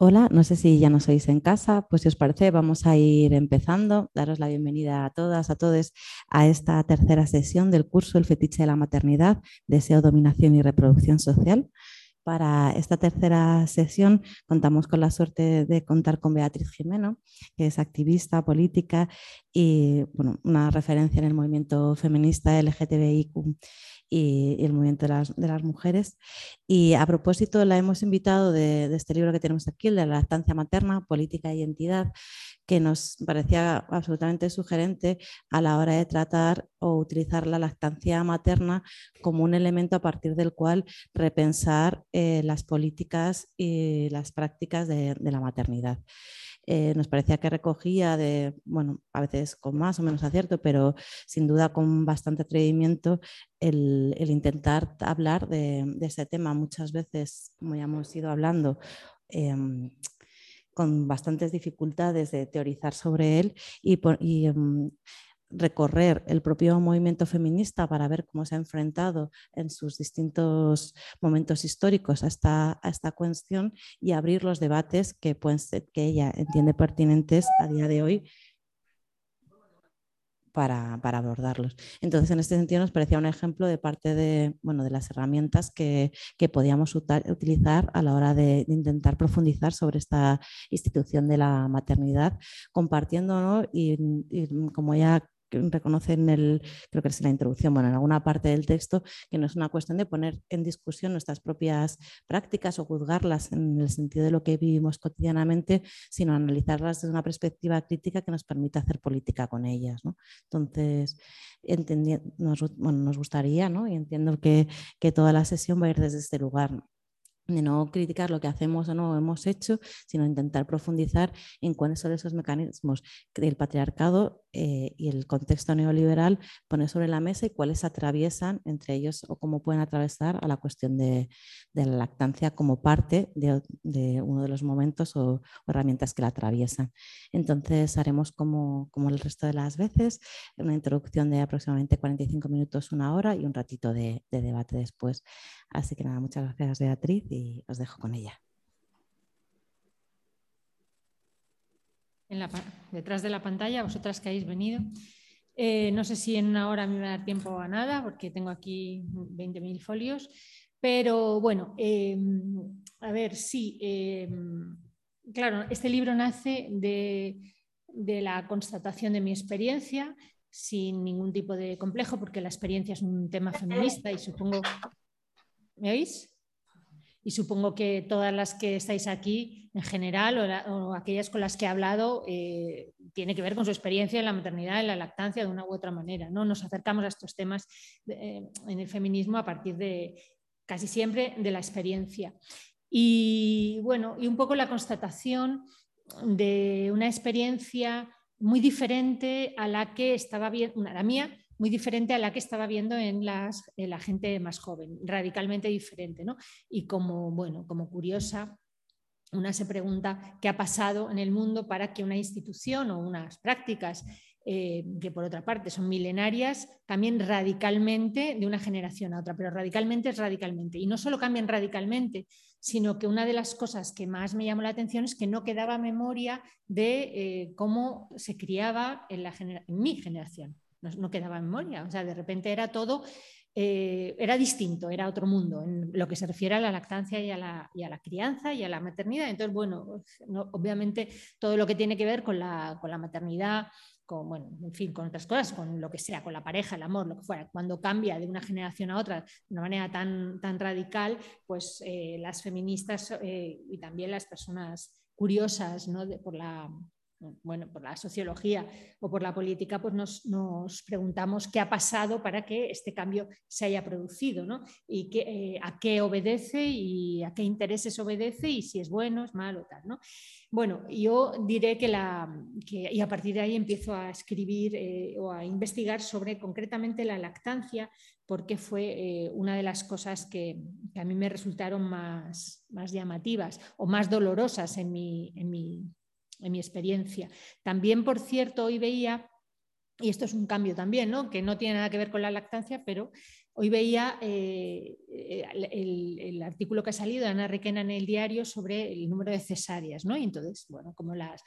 Hola, no sé si ya nos oís en casa, pues si os parece vamos a ir empezando. Daros la bienvenida a todas, a todos a esta tercera sesión del curso El fetiche de la maternidad, deseo, dominación y reproducción social. Para esta tercera sesión contamos con la suerte de contar con Beatriz Jimeno, que es activista política y una referencia en el movimiento feminista LGTBIQ y, el movimiento de las, mujeres. Y a propósito, la hemos invitado de, este libro que tenemos aquí, de la lactancia materna, política y identidad, que nos parecía absolutamente sugerente a la hora de tratar o utilizar la lactancia materna como un elemento a partir del cual repensar eh, las políticas y las prácticas de la maternidad. Eh, nos parecía que recogía de, bueno, a veces con más o menos acierto, pero sin duda con bastante atrevimiento el, intentar hablar de, ese tema. Muchas veces, como ya hemos ido hablando, em, con bastantes dificultades de teorizar sobre él y, y em, recorrer el propio movimiento feminista para ver cómo se ha enfrentado en sus distintos momentos históricos a esta, a esta cuestión y abrir los debates que, que ella entiende pertinentes a día de hoy para, abordarlos. Entonces, en este sentido, nos parecía un ejemplo de parte de, bueno, de las herramientas que, podíamos utilizar a la hora de, intentar profundizar sobre esta institución de la maternidad, compartiendo y, y, como ella reconoce en el, creo que es la introducción, bueno, en alguna parte del texto, que no es una cuestión de poner en discusión nuestras propias prácticas o juzgarlas en el sentido de lo que vivimos cotidianamente, sino analizarlas desde una perspectiva crítica que nos permita hacer política con ellas. Entonces, nos, bueno, nos gustaría, ¿no? y entiendo que, que toda la sesión va a ir desde este lugar de no criticar lo que hacemos o no hemos hecho, sino intentar profundizar en cuáles son esos mecanismos del patriarcado eh, y el contexto neoliberal pone sobre la mesa y cuáles atraviesan entre ellos o cómo pueden atravesar a la cuestión de, la lactancia como parte de, uno de los momentos o, herramientas que la atraviesan. Entonces haremos como, como el resto de las veces una introducción de aproximadamente 45 minutos, una hora y un ratito de, de debate después. Así que nada, muchas gracias Beatriz os dejo con ella. detrás de la pantalla, vosotras que habéis venido. Eh, no sé si en una hora me va a dar tiempo a nada, porque tengo aquí 20.000 folios, pero bueno, em, a ver, sí, em, claro, este libro nace de, de la constatación de mi experiencia, sin ningún tipo de complejo, porque la experiencia es un tema feminista y supongo... ¿Me oís? Y supongo que todas las que estáis aquí en general o, aquellas con las que he hablado eh, tiene que ver con su experiencia en la maternidad, en la lactancia de una u otra manera. ¿no? Nos acercamos a estos temas eh, en el feminismo a partir de casi siempre de la experiencia. Y bueno, y un poco la constatación de una experiencia muy diferente a la que estaba bien, la mía, muy diferente a la que estaba viendo en, las, la gente más joven, radicalmente diferente. ¿no? Y como, bueno, como curiosa, una se pregunta qué ha pasado en el mundo para que una institución o unas prácticas eh, que por otra parte son milenarias, cambien radicalmente de una generación a otra, pero radicalmente es radicalmente. Y no solo cambian radicalmente, sino que una de las cosas que más me llamó la atención es que no quedaba memoria de eh, cómo se criaba en, la en mi generación no, quedaba memoria. O sea, de repente era todo, eh, era distinto, era otro mundo en lo que se refiere a la lactancia y a la, y a la crianza y a la maternidad. Entonces, bueno, obviamente todo lo que tiene que ver con la, con la maternidad, con, bueno, en fin, con otras cosas, con lo que sea, con la pareja, el amor, lo que fuera, cuando cambia de una generación a otra de una manera tan, tan radical, pues eh, las feministas eh, y también las personas curiosas ¿no? por la bueno, por la sociología o por la política, pues nos, preguntamos qué ha pasado para que este cambio se haya producido, ¿no? Y eh, a qué obedece y a qué intereses obedece y si es bueno, es malo, tal, ¿no? Bueno, yo diré que, la, y a partir de ahí empiezo a escribir eh, o a investigar sobre concretamente la lactancia, porque fue eh, una de las cosas que, a mí me resultaron más, más llamativas o más dolorosas en mi, en mi en mi experiencia. También, por cierto, hoy veía, y esto es un cambio también, ¿no? que no tiene nada que ver con la lactancia, pero Hoy veía eh, el, artículo que ha salido de Ana Requena en el diario sobre el número de cesáreas, ¿no? Y entonces, bueno, como las,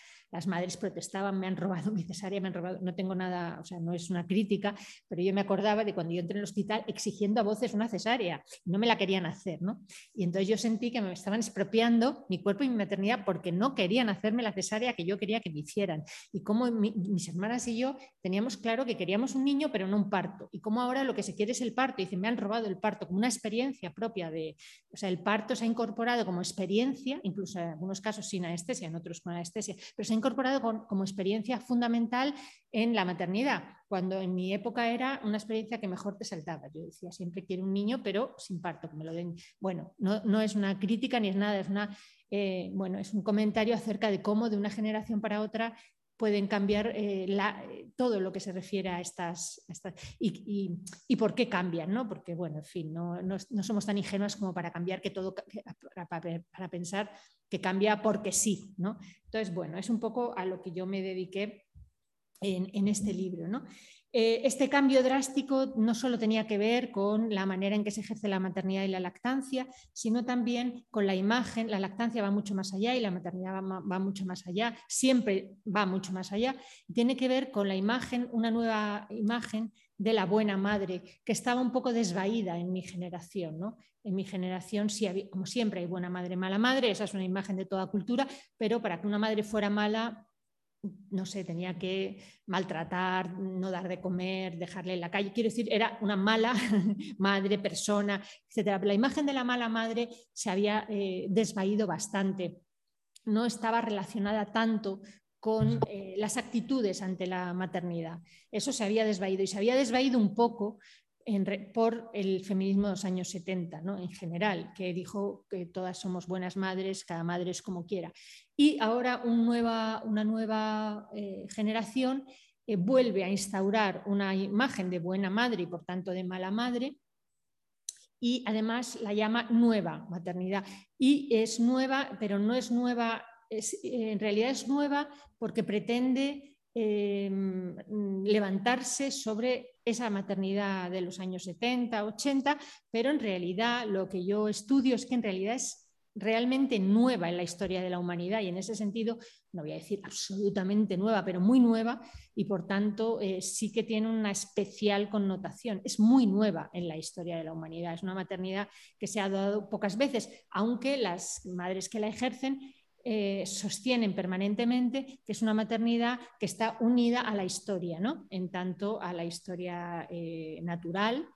madres protestaban, me han robado mi cesárea, me han robado, no tengo nada, o sea, no es una crítica, pero yo me acordaba de cuando yo entré en el hospital exigiendo a voces una cesárea, no me la querían hacer, ¿no? Y entonces yo sentí que me estaban expropiando mi cuerpo y mi maternidad porque no querían hacerme la cesárea que yo quería que me hicieran. Y como mis hermanas y yo teníamos claro que queríamos un niño, pero no un parto. Y como ahora lo que se quiere es el parto dicen, me han robado el parto como una experiencia propia de, o sea, el parto se ha incorporado como experiencia, incluso en algunos casos sin anestesia, en otros con anestesia, pero se ha incorporado como experiencia fundamental en la maternidad, cuando en mi época era una experiencia que mejor te saltaba. Yo decía, siempre quiero un niño, pero sin parto, que me lo den. Bueno, no, no es una crítica ni es nada, es una... Eh, bueno, es un comentario acerca de cómo de una generación para otra pueden cambiar eh, eh, todo lo que se refiere a estas, y, por qué cambian, ¿no? Porque, bueno, en fin, no, somos tan ingenuos como para cambiar que todo, para, pensar que cambia porque sí, ¿no? Entonces, bueno, es un poco a lo que yo me dediqué en, en este libro, ¿no? Eh, este cambio drástico no solo tenía que ver con la manera en que se ejerce la maternidad y la lactancia, sino también con la imagen. La lactancia va mucho más allá y la maternidad va, mucho más allá, siempre va mucho más allá. Tiene que ver con la imagen, una nueva imagen de la buena madre, que estaba un poco desvaída en mi generación. ¿no? En mi generación, sí como siempre, hay buena madre, mala madre, esa es una imagen de toda cultura, pero para que una madre fuera mala no sé, tenía que maltratar, no dar de comer, dejarle en la calle. Quiero decir, era una mala madre, persona, etc. La imagen de la mala madre se había eh, desvaído bastante. No estaba relacionada tanto con eh, las actitudes ante la maternidad. Eso se había desvaído y se había desvaído un poco por el feminismo de los años 70, ¿no? en general, que dijo que todas somos buenas madres, cada madre es como quiera. Y ahora una nueva eh, generación eh, vuelve a instaurar una imagen de buena madre y por tanto de mala madre, y además la llama nueva maternidad. Y es nueva, pero no es nueva, en realidad es nueva porque pretende levantarse sobre esa maternidad de los años 70, 80, pero en realidad lo que yo estudio es que en realidad es realmente nueva en la historia de la humanidad y en ese sentido, no voy a decir absolutamente nueva, pero muy nueva y por tanto eh, sí que tiene una especial connotación. Es muy nueva en la historia de la humanidad. Es una maternidad que se ha dado pocas veces, aunque las madres que la ejercen eh, sostienen permanentemente que es una maternidad que está unida a la historia, ¿no? en tanto a la historia eh, natural,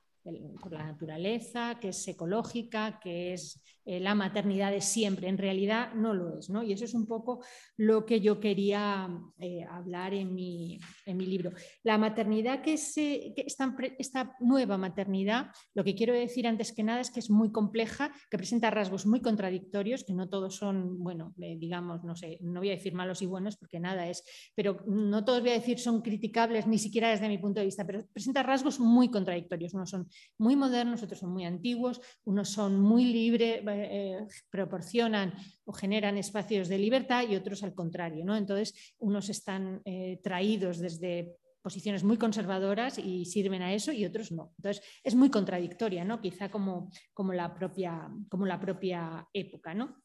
por la naturaleza, que es ecológica, que es eh, la maternidad de siempre. En realidad no lo es, ¿no? Y eso es un poco lo que yo quería eh, hablar en mi, en mi, libro. La maternidad que, se, esta, nueva maternidad, lo que quiero decir antes que nada es que es muy compleja, que presenta rasgos muy contradictorios, que no todos son, bueno, eh, digamos, no sé, no voy a decir malos y buenos porque nada es, pero no todos voy a decir son criticables, ni siquiera desde mi punto de vista, pero presenta rasgos muy contradictorios. Unos son muy modernos, otros son muy antiguos, unos son muy libres eh, proporcionan o generan espacios de libertad y otros al contrario. ¿no? Entonces, unos están eh, traídos desde posiciones muy conservadoras y sirven a eso y otros no. Entonces, es muy contradictoria, ¿no? quizá como, como, la, propia, como la propia época. ¿no?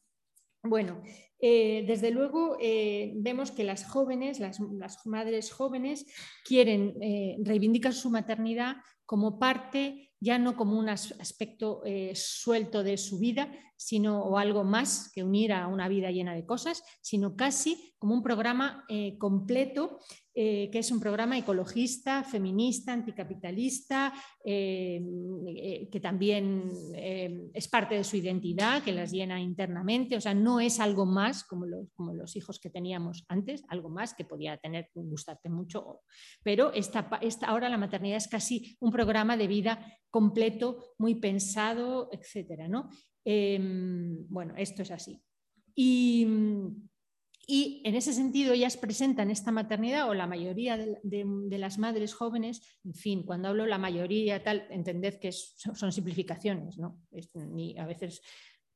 Bueno, eh, desde luego vemos que las jóvenes, las, madres jóvenes, quieren reivindicar su maternidad como parte ya no como un aspecto eh, suelto de su vida, sino o algo más que unir a una vida llena de cosas, sino casi como un programa eh, completo, eh, que es un programa ecologista, feminista, anticapitalista, que también es parte de su identidad, que las llena internamente, o sea, no es algo más como los, como los hijos que teníamos antes, algo más que podía tener, gustarte mucho. Pero esta, esta, ahora la maternidad es casi un programa de vida completo, muy pensado, etc. ¿no? Em, bueno, esto es así. Y, y, en ese sentido ellas presentan esta maternidad o la mayoría de, las madres jóvenes, en fin, cuando hablo la mayoría tal, entended que son simplificaciones, ¿no? ni a veces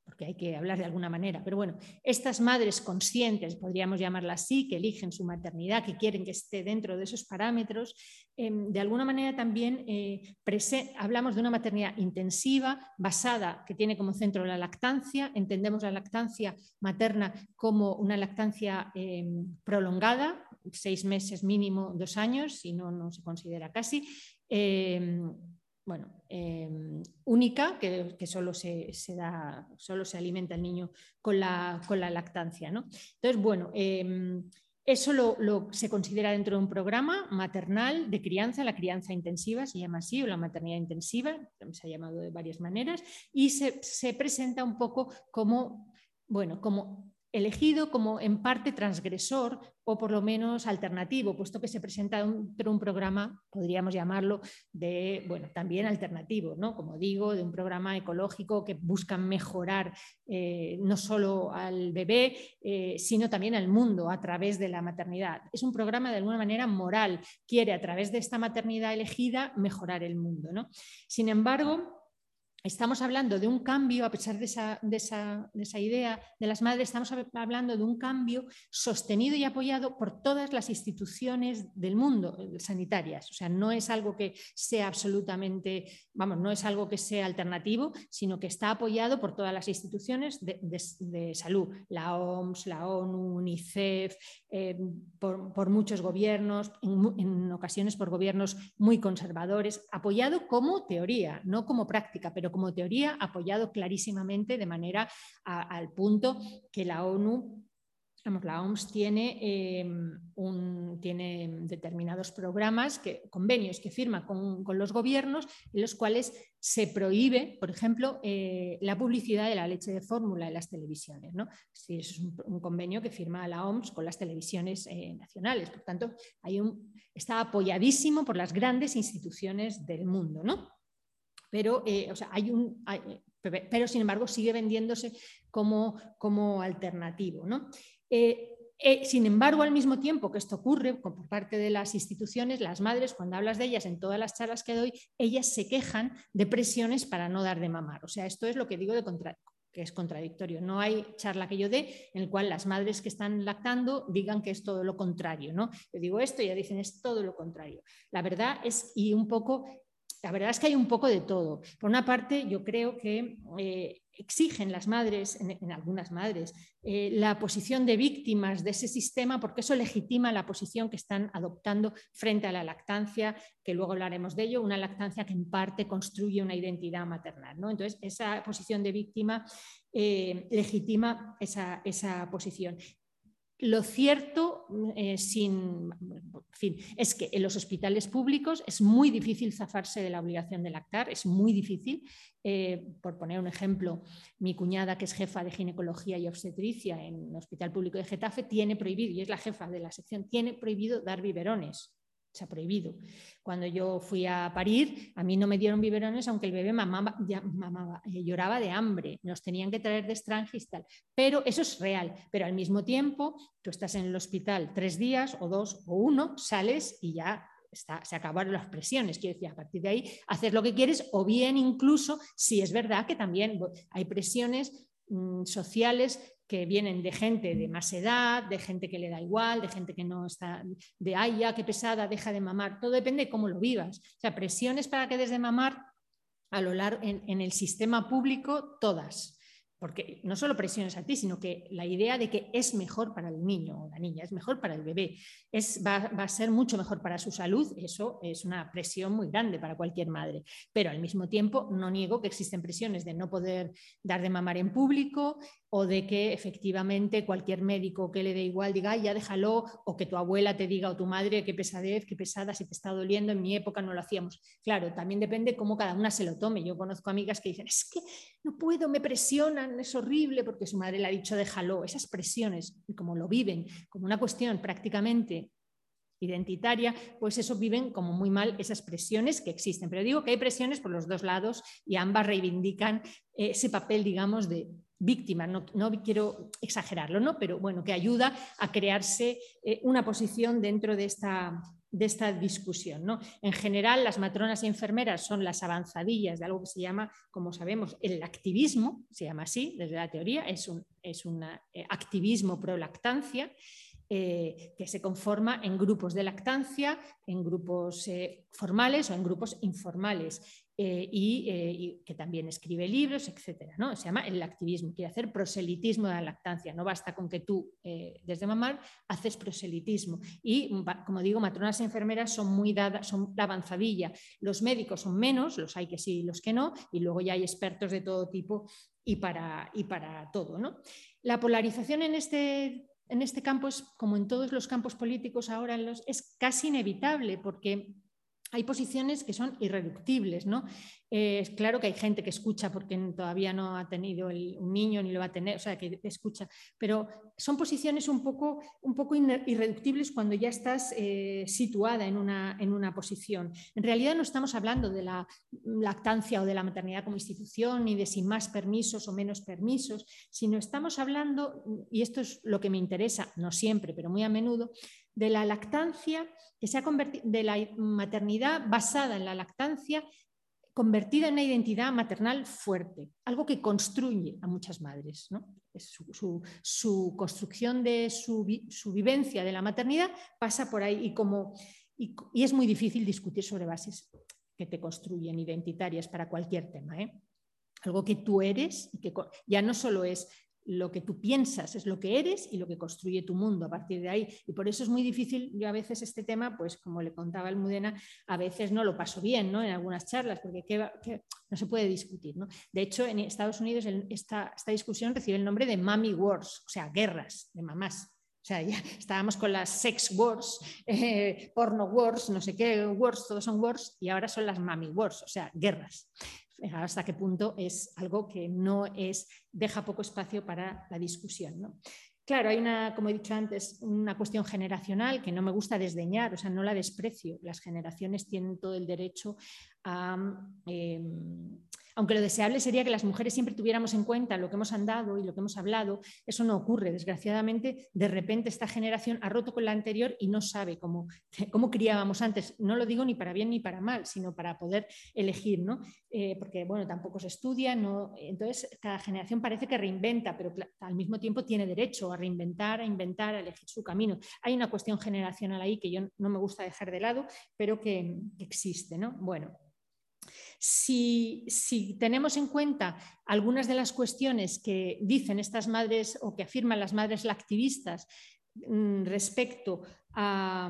porque hay que hablar de alguna manera. Pero bueno, estas madres conscientes, podríamos llamarlas así, que eligen su maternidad, que quieren que esté dentro de esos parámetros, em, de alguna manera también eh, hablamos de una maternidad intensiva, basada, que tiene como centro la lactancia. Entendemos la lactancia materna como una lactancia em, prolongada, seis meses mínimo, dos años, si no, no se considera casi. Bueno, em, única, que, solo, se, da, solo se alimenta el niño con la, con la lactancia. ¿no? Entonces, bueno, em, eso lo, se considera dentro de un programa maternal de crianza, la crianza intensiva se llama así, o la maternidad intensiva, se ha llamado de varias maneras, y se, se presenta un poco como, bueno, como elegido como en parte transgresor o por lo menos alternativo, puesto que se presenta un, un programa, podríamos llamarlo, de, bueno, también alternativo, ¿no? como digo, de un programa ecológico que busca mejorar eh, no solo al bebé, eh, sino también al mundo a través de la maternidad. Es un programa de alguna manera moral, quiere a través de esta maternidad elegida mejorar el mundo. ¿no? Sin embargo, estamos hablando de un cambio, a pesar de esa, idea de las madres, estamos hablando de un cambio sostenido y apoyado por todas las instituciones del mundo eh, sanitarias. O sea, no es algo que sea absolutamente, vamos, no es algo que sea alternativo, sino que está apoyado por todas las instituciones de, salud, la OMS, la ONU, UNICEF, eh, por, muchos gobiernos, en ocasiones por gobiernos muy conservadores, apoyado como teoría, no como práctica, pero como teoría, apoyado clarísimamente de manera al punto que la ONU la OMS tiene, em, tiene, determinados programas, que, convenios que firma con, los gobiernos, en los cuales se prohíbe, por ejemplo, eh, la publicidad de la leche de fórmula en las televisiones. ¿no? es un, convenio que firma la OMS con las televisiones eh, nacionales. Por tanto, hay un, está apoyadísimo por las grandes instituciones del mundo. ¿no? Pero, eh, hay un, eh, pero sin embargo sigue vendiéndose como, como alternativo. ¿no? Eh, sin embargo, al mismo tiempo que esto ocurre por parte de las instituciones, las madres, cuando hablas de ellas en todas las charlas que doy, ellas se quejan de presiones para no dar de mamar. O sea, esto es lo que digo de que es contradictorio. No hay charla que yo dé en el cual las madres que están lactando digan que es todo lo contrario. ¿no? Yo digo esto y ya dicen es todo lo contrario. La verdad es, y un poco la verdad es que hay un poco de todo. Por una parte, yo creo que eh, exigen las madres, en, algunas madres, eh, la posición de víctimas de ese sistema porque eso legitima la posición que están adoptando frente a la lactancia, que luego hablaremos de ello, una lactancia que en parte construye una identidad maternal. Entonces, esa posición de víctima eh, legitima esa, esa posición. Lo cierto eh, sin, fin, es que en los hospitales públicos es muy difícil zafarse de la obligación de lactar, es muy difícil. Eh, por poner un ejemplo, mi cuñada, que es jefa de ginecología y obstetricia en el Hospital Público de Getafe, tiene prohibido, y es la jefa de la sección, tiene prohibido dar biberones se ha prohibido. Cuando yo fui a parir, a mí no me dieron biberones, aunque el bebé mamaba, ya, eh, lloraba de hambre, nos tenían que traer de extranjis tal. Pero eso es real, pero al mismo tiempo tú estás en el hospital tres días o dos o uno, sales y ya se acabaron las presiones. Quiero decir, a partir de ahí hacer lo que quieres o bien incluso, si es verdad que también hay presiones mm, sociales que vienen de gente de más edad, de gente que le da igual, de gente que no está, de ay, ya, qué pesada, deja de mamar. Todo depende de cómo lo vivas. O sea, presiones para que des de mamar a lo largo en el sistema público, todas porque no solo presiones a ti, sino que la idea de que es mejor para el niño o la niña, es mejor para el bebé, es, va, a ser mucho mejor para su salud, eso es una presión muy grande para cualquier madre. Pero al mismo tiempo no niego que existen presiones de no poder dar de mamar en público o de que efectivamente cualquier médico que le dé igual diga, ya déjalo, o que tu abuela te diga o tu madre, qué pesadez, qué pesada, si te está doliendo, en mi época no lo hacíamos. Claro, también depende cómo cada una se lo tome. Yo conozco amigas que dicen, es que no puedo, me presiona es horrible porque su madre le ha dicho déjalo. Esas presiones, como lo viven como una cuestión prácticamente identitaria, pues eso viven como muy mal esas presiones que existen. Pero digo que hay presiones por los dos lados y ambas reivindican ese papel, digamos, de víctima. No, quiero exagerarlo, ¿no? pero bueno, que ayuda a crearse eh, una posición dentro de esta, de esta discusión. ¿no? En general, las matronas y enfermeras son las avanzadillas de algo que se llama, como sabemos, el activismo, se llama así desde la teoría, es un, es eh, activismo pro lactancia eh, que se conforma en grupos de lactancia, en grupos eh, formales o en grupos informales. Eh, y, que también escribe libros, etcétera. ¿no? Se llama el activismo, quiere hacer proselitismo de la lactancia. No basta con que tú, desde mamar, haces proselitismo. Y, como digo, matronas y enfermeras son muy dadas, son la avanzadilla. Los médicos son menos, los hay que sí y los que no, y luego ya hay expertos de todo tipo y para, y para todo. ¿no? La polarización en este en este campo es, como en todos los campos políticos ahora, es casi inevitable porque hay posiciones que son irreductibles, ¿no? Eh, es claro que hay gente que escucha porque todavía no ha tenido un niño ni lo va a tener, o sea, que escucha, pero son posiciones un poco, un poco irreductibles cuando ya estás eh, situada en una, en una posición. En realidad no estamos hablando de la lactancia o de la maternidad como institución, ni de si más permisos o menos permisos, sino estamos hablando, y esto es lo que me interesa, no siempre, pero muy a menudo, de la lactancia, que se ha convertido, de la maternidad basada en la lactancia, convertida en una identidad maternal fuerte, algo que construye a muchas madres. Su, construcción de su, vivencia de la maternidad pasa por ahí y, como, y, es muy difícil discutir sobre bases que te construyen identitarias para cualquier tema. ¿eh? Algo que tú eres y que ya no solo es lo que tú piensas es lo que eres y lo que construye tu mundo a partir de ahí. Y por eso es muy difícil, yo a veces este tema, pues como le contaba el Mudena, a veces no lo paso bien ¿no? en algunas charlas, porque no se puede discutir. ¿no? De hecho, en Estados Unidos esta, esta discusión recibe el nombre de Mommy Wars, o sea, guerras de mamás. O sea, ya estábamos con las sex wars, eh, porno wars, no sé qué wars, todos son wars, y ahora son las mommy wars, o sea, guerras hasta qué punto es algo que no es, deja poco espacio para la discusión. Claro, hay una, como he dicho antes, una cuestión generacional que no me gusta desdeñar, o sea, no la desprecio. Las generaciones tienen todo el derecho a, em, aunque lo deseable sería que las mujeres siempre tuviéramos en cuenta lo que hemos andado y lo que hemos hablado, eso no ocurre. Desgraciadamente, de repente esta generación ha roto con la anterior y no sabe cómo, cómo criábamos antes. No lo digo ni para bien ni para mal, sino para poder elegir, ¿no? Eh, porque bueno, tampoco se estudia, ¿no? entonces cada generación parece que reinventa, pero al mismo tiempo tiene derecho a reinventar, a inventar, a elegir su camino. Hay una cuestión generacional ahí que yo no me gusta dejar de lado, pero que, que existe. ¿no? Bueno, si, tenemos en cuenta algunas de las cuestiones que dicen estas madres o que afirman las madres lactivistas mm, respecto a,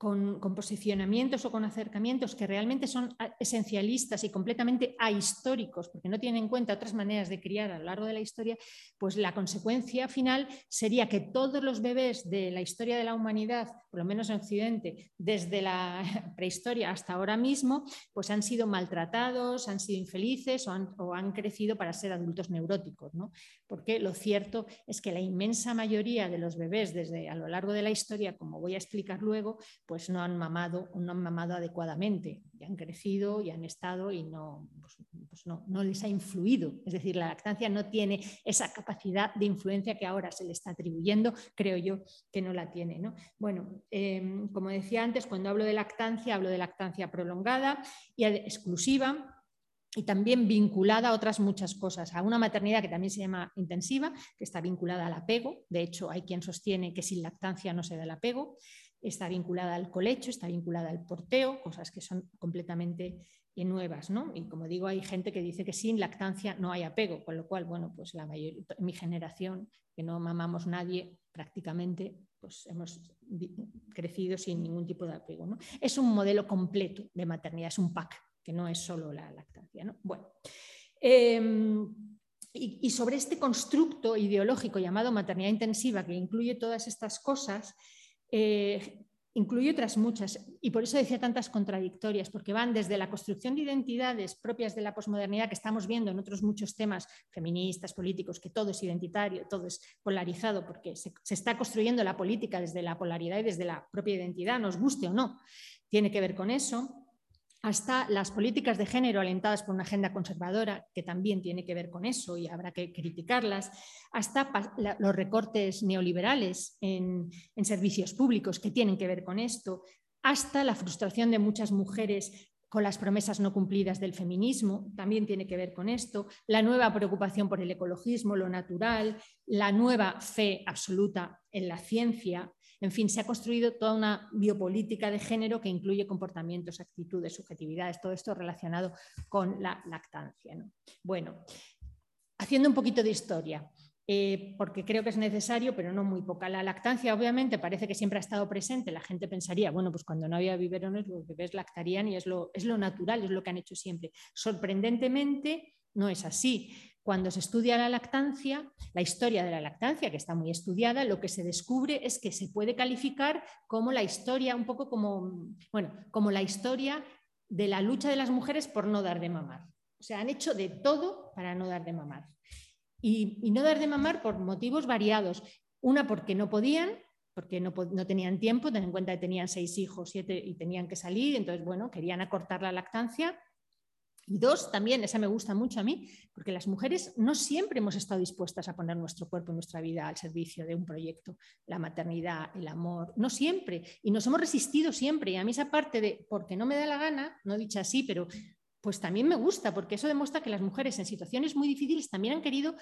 con, posicionamientos o con acercamientos que realmente son esencialistas y completamente ahistóricos, porque no tienen en cuenta otras maneras de criar a lo largo de la historia, pues la consecuencia final sería que todos los bebés de la historia de la humanidad, por lo menos en Occidente, desde la prehistoria hasta ahora mismo, pues han sido maltratados, han sido infelices o han, crecido para ser adultos neuróticos. ¿no? Porque lo cierto es que la inmensa mayoría de los bebés desde a lo largo de la historia, como voy a explicar luego, pues no han mamado, no han mamado adecuadamente, y han crecido y han estado y no, pues, pues no, les ha influido. Es decir, la lactancia no tiene esa capacidad de influencia que ahora se le está atribuyendo, creo yo que no la tiene. ¿no? Bueno, em, como decía antes, cuando hablo de lactancia, hablo de lactancia prolongada y exclusiva, y también vinculada a otras muchas cosas, a una maternidad que también se llama intensiva, que está vinculada al apego, de hecho hay quien sostiene que sin lactancia no se da el apego, está vinculada al colecho, está vinculada al porteo, cosas que son completamente nuevas, ¿no? Y como digo, hay gente que dice que sin lactancia no hay apego, con lo cual, bueno, pues la mayoría, mi generación, que no mamamos nadie prácticamente, pues hemos crecido sin ningún tipo de apego. Es un modelo completo de maternidad, es un pack, que no es solo la lactancia, ¿no? Bueno. Em, y, sobre este constructo ideológico llamado maternidad intensiva, que incluye todas estas cosas, eh, incluye otras muchas, y por eso decía tantas contradictorias, porque van desde la construcción de identidades propias de la posmodernidad que estamos viendo en otros muchos temas feministas, políticos, que todo es identitario, todo es polarizado, porque se, se está construyendo la política desde la polaridad y desde la propia identidad, nos guste o no, tiene que ver con eso hasta las políticas de género alentadas por una agenda conservadora, que también tiene que ver con eso y habrá que criticarlas, hasta los recortes neoliberales en, servicios públicos, que tienen que ver con esto, hasta la frustración de muchas mujeres con las promesas no cumplidas del feminismo, también tiene que ver con esto, la nueva preocupación por el ecologismo, lo natural, la nueva fe absoluta en la ciencia, en fin, se ha construido toda una biopolítica de género que incluye comportamientos, actitudes, subjetividades, todo esto relacionado con la lactancia. Bueno, haciendo un poquito de historia. Eh, porque creo que es necesario, pero no muy poca. La lactancia, obviamente, parece que siempre ha estado presente. La gente pensaría, bueno, pues cuando no había biberones, los bebés lactarían y es lo, es lo natural, es lo que han hecho siempre. Sorprendentemente, no es así. Cuando se estudia la lactancia, la historia de la lactancia, que está muy estudiada, lo que se descubre es que se puede calificar como la historia, un poco como, bueno, como la historia de la lucha de las mujeres por no dar de mamar. O sea, han hecho de todo para no dar de mamar. Y, no dar de mamar por motivos variados. Una, porque no podían, porque no, no, tenían tiempo, ten en cuenta que tenían seis hijos, siete y tenían que salir, entonces, bueno, querían acortar la lactancia y dos, también, esa me gusta mucho a mí, porque las mujeres no siempre hemos estado dispuestas a poner nuestro cuerpo y nuestra vida al servicio de un proyecto, la maternidad, el amor, no siempre. Y nos hemos resistido siempre. Y a mí esa parte de, porque no me da la gana, no dicha así, pero pues también me gusta, porque eso demuestra que las mujeres en situaciones muy difíciles también han querido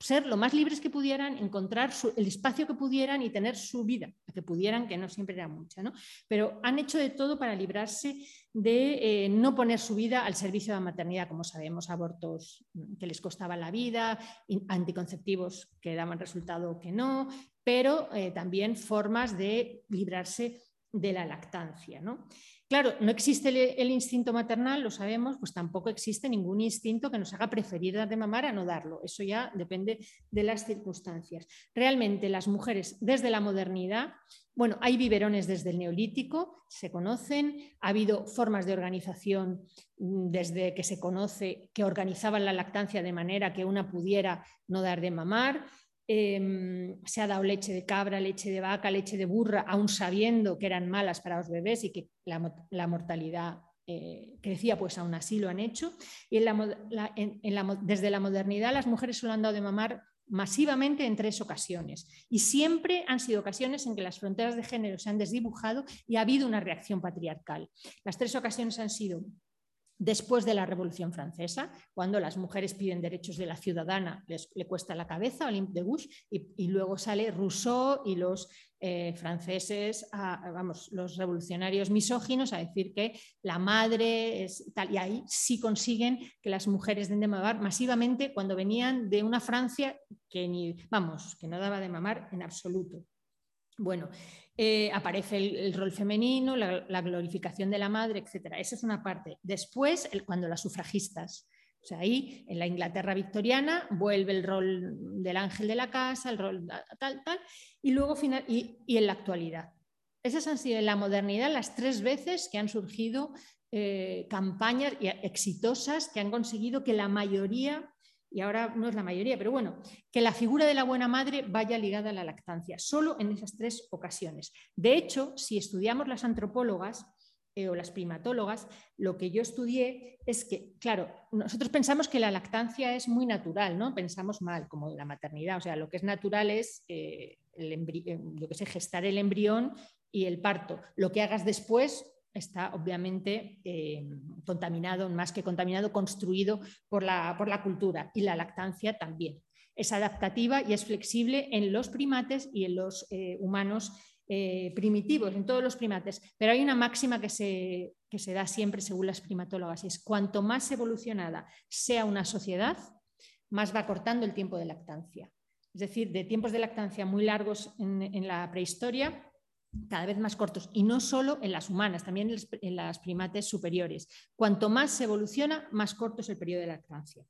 ser lo más libres que pudieran, encontrar el espacio que pudieran y tener su vida, que pudieran, que no siempre era mucha, ¿no? Pero han hecho de todo para librarse de eh, no poner su vida al servicio de la maternidad, como sabemos, abortos que les costaba la vida, anticonceptivos que daban resultado que no, pero eh, también formas de librarse de la lactancia, ¿no? Claro, no existe el, instinto maternal, lo sabemos, pues tampoco existe ningún instinto que nos haga preferir dar de mamar a no darlo. Eso ya depende de las circunstancias. Realmente las mujeres desde la modernidad, bueno, hay biberones desde el neolítico, se conocen, ha habido formas de organización mm, desde que se conoce que organizaban la lactancia de manera que una pudiera no dar de mamar. Em, se ha dado leche de cabra, leche de vaca, leche de burra, aún sabiendo que eran malas para los bebés y que la, mortalidad eh, crecía, pues aún así lo han hecho. Y desde la modernidad las mujeres solo han dado de mamar masivamente en tres ocasiones. Y siempre han sido ocasiones en que las fronteras de género se han desdibujado y ha habido una reacción patriarcal. Las tres ocasiones han sido Después de la Revolución Francesa, cuando las mujeres piden derechos de la ciudadana, les, le cuesta la cabeza Olympe de Gouges, y, luego sale Rousseau y los eh, franceses, vamos, los revolucionarios misóginos a decir que la madre es tal, y ahí sí consiguen que las mujeres den de mamar masivamente cuando venían de una Francia que ni, vamos, que no daba de mamar en absoluto. Bueno, eh, aparece el, rol femenino, la, glorificación de la madre, etc. Esa es una parte. Después, cuando las sufragistas, o sea, ahí en la Inglaterra victoriana vuelve el rol del ángel de la casa, el rol tal, tal, y luego final, y, en la actualidad. Esas han sido en la modernidad las tres veces que han surgido eh, campañas exitosas que han conseguido que la mayoría y ahora no es la mayoría, pero bueno, que la figura de la buena madre vaya ligada a la lactancia, solo en esas tres ocasiones. De hecho, si estudiamos las antropólogas eh, o las primatólogas, lo que yo estudié es que, claro, nosotros pensamos que la lactancia es muy natural, ¿no? Pensamos mal, como la maternidad, o sea, lo que es natural es eh, eh, que sé, gestar el embrión y el parto. Lo que hagas después está obviamente eh, contaminado, más que contaminado, construido por la, por la cultura y la lactancia también. Es adaptativa y es flexible en los primates y en los eh, humanos eh, primitivos, en todos los primates. Pero hay una máxima que se, que se da siempre según las primatólogas, es cuanto más evolucionada sea una sociedad, más va cortando el tiempo de lactancia. Es decir, de tiempos de lactancia muy largos en la prehistoria cada vez más cortos, y no solo en las humanas, también en las primates superiores. Cuanto más se evoluciona, más corto es el periodo de lactancia.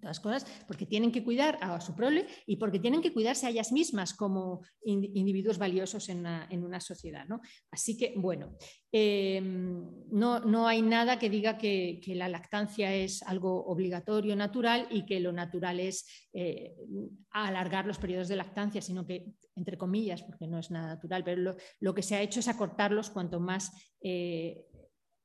Todas cosas porque tienen que cuidar a su prole y porque tienen que cuidarse a ellas mismas como individuos valiosos en una, sociedad. ¿no? Así que, bueno, em, no, no, hay nada que diga que, la lactancia es algo obligatorio, natural y que lo natural es eh, alargar los periodos de lactancia, sino que, entre comillas, porque no es nada natural, pero lo, que se ha hecho es acortarlos cuanto más eh,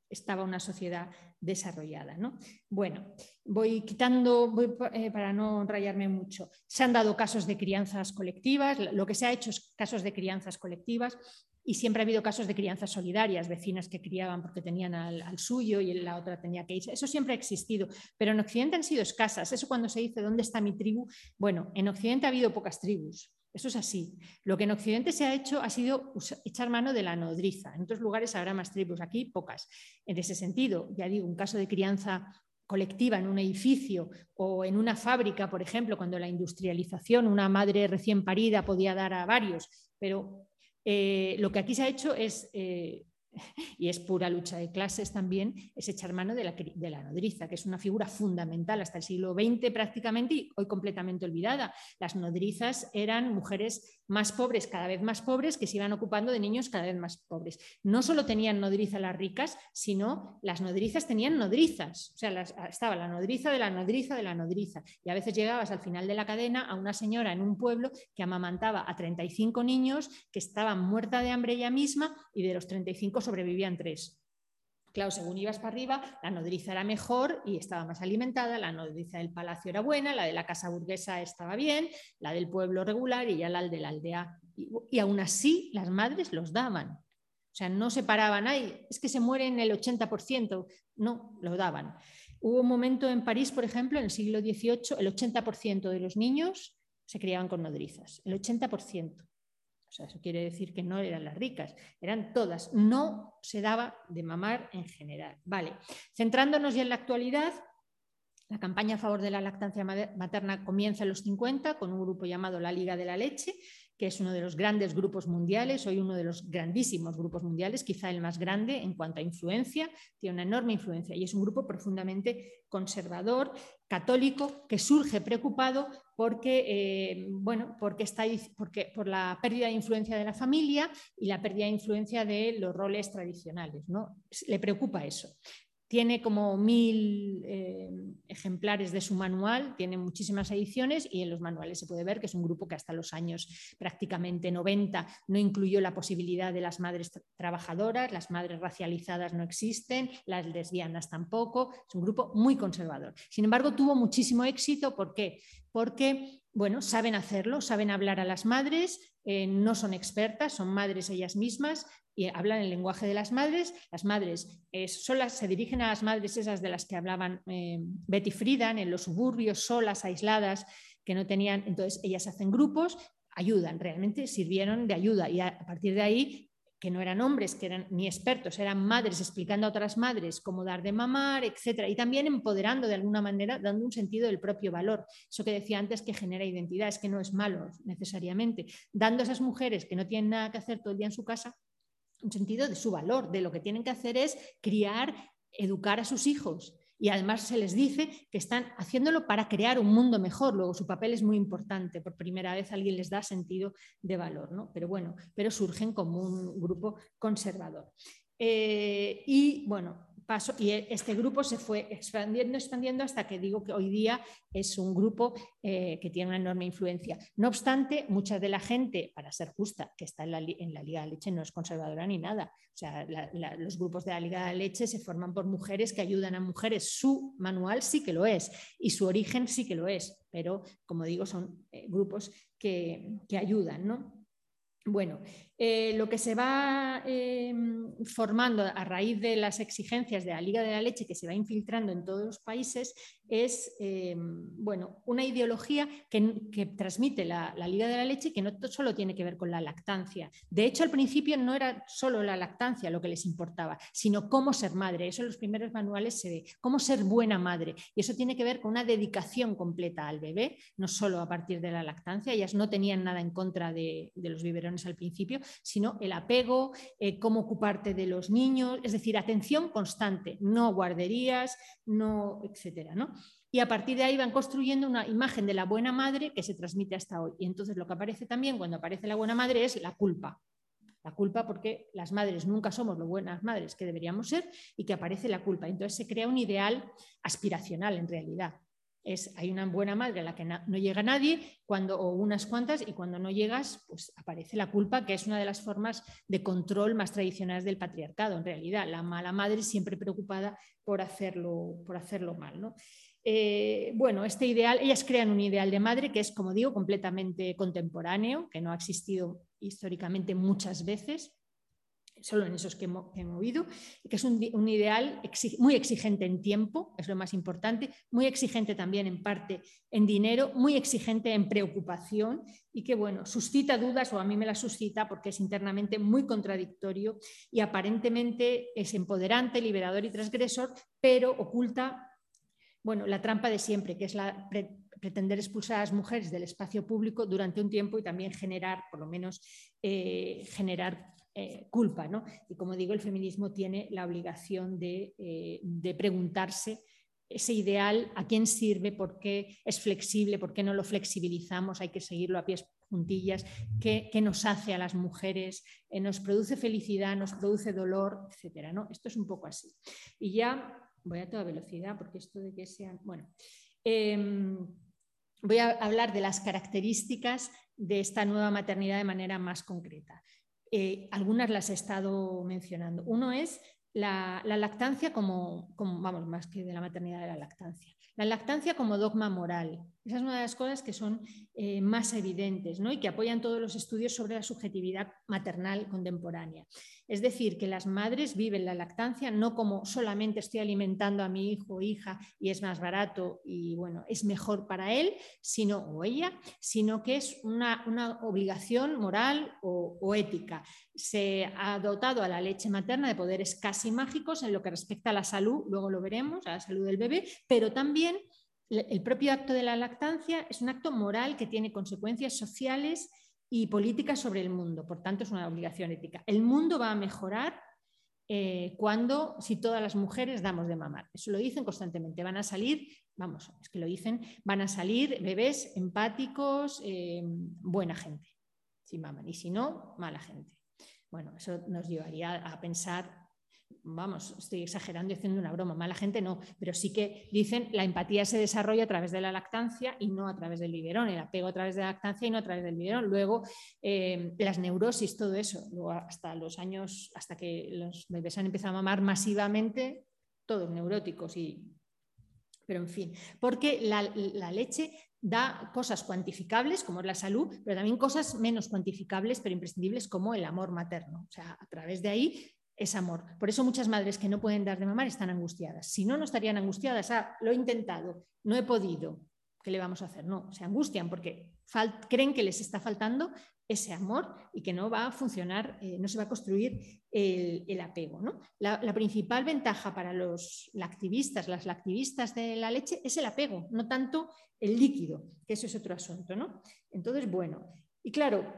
estaba una sociedad desarrollada. ¿no? Bueno, voy quitando, eh, para no rayarme mucho, se han dado casos de crianzas colectivas, lo que se ha hecho es casos de crianzas colectivas y siempre ha habido casos de crianzas solidarias, vecinas que criaban porque tenían al, al, suyo y la otra tenía que irse. Eso siempre ha existido, pero en Occidente han sido escasas. Eso cuando se dice ¿dónde está mi tribu? Bueno, en Occidente ha habido pocas tribus. Eso es así. Lo que en Occidente se ha hecho ha sido echar mano de la nodriza. En otros lugares habrá más tribus, aquí pocas. En ese sentido, ya digo, un caso de crianza colectiva en un edificio o en una fábrica, por ejemplo, cuando la industrialización, una madre recién parida podía dar a varios, pero eh, lo que aquí se ha hecho es eh, y es pura lucha de clases también, es echar mano de la, nodriza, que es una figura fundamental hasta el siglo XX prácticamente y hoy completamente olvidada. Las nodrizas eran mujeres más pobres, cada vez más pobres, que se iban ocupando de niños cada vez más pobres. No solo tenían nodriza las ricas, sino las nodrizas tenían nodrizas. O sea, estaba la nodriza de la nodriza de la nodriza. Y a veces llegabas al final de la cadena a una señora en un pueblo que amamantaba a 35 niños, que estaba muerta de hambre ella misma y de los 35 sobrevivían tres. Claro, según ibas para arriba, la nodriza era mejor y estaba más alimentada, la nodriza del palacio era buena, la de la casa burguesa estaba bien, la del pueblo regular y ya la de la aldea. Y, aún así las madres los daban. O sea, no se paraban, ahí, es que se mueren el 80%, no, lo daban. Hubo un momento en París, por ejemplo, en el siglo XVIII, el 80% de los niños se criaban con nodrizas, el 80%. O sea, eso quiere decir que no eran las ricas, eran todas. No se daba de mamar en general. Vale, centrándonos ya en la actualidad, la campaña a favor de la lactancia materna comienza en los 50 con un grupo llamado la Liga de la Leche, que es uno de los grandes grupos mundiales, hoy uno de los grandísimos grupos mundiales, quizá el más grande en cuanto a influencia, tiene una enorme influencia y es un grupo profundamente conservador, católico, que surge preocupado porque, eh, bueno, porque está, porque, por la pérdida de influencia de la familia y la pérdida de influencia de los roles tradicionales. ¿no? Le preocupa eso. Tiene como mil eh, ejemplares de su manual, tiene muchísimas ediciones y en los manuales se puede ver que es un grupo que hasta los años prácticamente 90 no incluyó la posibilidad de las madres trabajadoras, las madres racializadas no existen, las lesbianas tampoco, es un grupo muy conservador. Sin embargo, tuvo muchísimo éxito, ¿por qué? Porque bueno, saben hacerlo, saben hablar a las madres, eh, no son expertas, son madres ellas mismas, y hablan el lenguaje de las madres. Las madres eh, solas se dirigen a las madres esas de las que hablaban eh, Betty Friedan en los suburbios, solas, aisladas, que no tenían, entonces ellas hacen grupos, ayudan, realmente sirvieron de ayuda y a partir de ahí que no eran hombres, que eran ni expertos, eran madres explicando a otras madres cómo dar de mamar, etcétera, y también empoderando de alguna manera, dando un sentido del propio valor. Eso que decía antes que genera identidad, es que no es malo necesariamente. Dando a esas mujeres que no tienen nada que hacer todo el día en su casa, un sentido de su valor, de lo que tienen que hacer es criar, educar a sus hijos. Y además se les dice que están haciéndolo para crear un mundo mejor. Luego su papel es muy importante. Por primera vez alguien les da sentido de valor, ¿no? Pero bueno, pero surgen como un grupo conservador. Eh, y bueno, y e, este grupo se fue expandiendo, expandiendo hasta que digo que hoy día es un grupo eh, que tiene una enorme influencia. No obstante, mucha de la gente, para ser justa, que está en la, Liga de Leche no es conservadora ni nada. O sea, los grupos de la Liga de Leche se forman por mujeres que ayudan a mujeres. Su manual sí que lo es y su origen sí que lo es, pero como digo, son eh, grupos que, que ayudan, ¿no? Bueno, eh, lo que se va em, formando a raíz de las exigencias de la Liga de la Leche que se va infiltrando en todos los países es em, bueno, una ideología que, transmite la, Liga de la Leche que no solo tiene que ver con la lactancia. De hecho, al principio no era solo la lactancia lo que les importaba, sino cómo ser madre. Eso en los primeros manuales se ve, cómo ser buena madre. Y eso tiene que ver con una dedicación completa al bebé, no solo a partir de la lactancia. Ellas no tenían nada en contra de los biberones al principio, sino el apego, eh, cómo ocuparte parte de los niños, es decir, atención constante, no guarderías, no, etcétera, ¿no? Y a partir de ahí van construyendo una imagen de la buena madre que se transmite hasta hoy. Y entonces lo que aparece también cuando aparece la buena madre es la culpa. La culpa porque las madres nunca somos lo buenas madres que deberíamos ser y que aparece la culpa. Entonces se crea un ideal aspiracional en realidad. Es, hay una buena madre a la que no, llega nadie, cuando, o unas cuantas, y cuando no llegas, pues aparece la culpa, que es una de las formas de control más tradicionales del patriarcado. En realidad, la mala madre siempre preocupada por hacerlo, por hacerlo mal. ¿no? Eh, bueno, este ideal, ellas crean un ideal de madre que es, como digo, completamente contemporáneo, que no ha existido históricamente muchas veces, solo en esos que, he oído, que es un, ideal muy exigente en tiempo, es lo más importante, muy exigente también en parte en dinero, muy exigente en preocupación y que, bueno, suscita dudas o a mí me la suscita porque es internamente muy contradictorio y aparentemente es empoderante, liberador y transgresor, pero oculta bueno, la trampa de siempre, que es la pretender expulsar a las mujeres del espacio público durante un tiempo y también generar, por lo menos, eh, generar eh, culpa. ¿no? Y como digo, el feminismo tiene la obligación de, eh, preguntarse ese ideal, a quién sirve, por qué es flexible, por qué no lo flexibilizamos, hay que seguirlo a pies juntillas, qué, nos hace a las mujeres, nos produce felicidad, nos produce dolor, etc. ¿no? Esto es un poco así. Y ya voy a toda velocidad porque esto de que sean, bueno, em, voy a hablar de las características de esta nueva maternidad de manera más concreta. Eh, algunas las he estado mencionando. Uno es la, lactancia como, como, vamos, más que de la maternidad de la lactancia. La lactancia como dogma moral. Esa es una de las cosas que son eh, más evidentes ¿no? y que apoyan todos los estudios sobre la subjetividad maternal contemporánea. Es decir, que las madres viven la lactancia no como solamente estoy alimentando a mi hijo o hija y es más barato y bueno, es mejor para él, sino, o ella, sino que es una, obligación moral o ética. Se ha dotado a la leche materna de poderes casi mágicos en lo que respecta a la salud, luego lo veremos, a la salud del bebé, pero también el propio acto de la lactancia es un acto moral que tiene consecuencias sociales y políticas sobre el mundo, por tanto es una obligación ética. El mundo va a mejorar eh, cuando, si todas las mujeres damos de mamar. Eso lo dicen constantemente. Van a salir, vamos, es que lo dicen, van a salir bebés empáticos, eh, buena gente, si maman, y si no, mala gente. Bueno, eso nos llevaría a pensar vamos, estoy exagerando y haciendo una broma, mala gente no, pero sí que dicen la empatía se desarrolla a través de la lactancia y no a través del biberón, el apego a través de la lactancia y no a través del biberón. Luego, eh, las neurosis, todo eso, luego hasta los años, hasta que los bebés han empezado a mamar masivamente, todos neuróticos y... Pero en fin, porque la, la leche da cosas cuantificables como es la salud, pero también cosas menos cuantificables pero imprescindibles como el amor materno. O sea, a través de ahí es amor. Por eso muchas madres que no pueden dar de mamar están angustiadas. Si no, no estarían angustiadas. Ah, lo he intentado, no he podido. ¿Qué le vamos a hacer? No, se angustian porque creen que les está faltando ese amor y que no va a funcionar, eh, no se va a construir el, apego. ¿no? La, principal ventaja para los lactivistas, las lactivistas de la leche, es el apego, no tanto el líquido, que eso es otro asunto. ¿no? Entonces, bueno, y claro,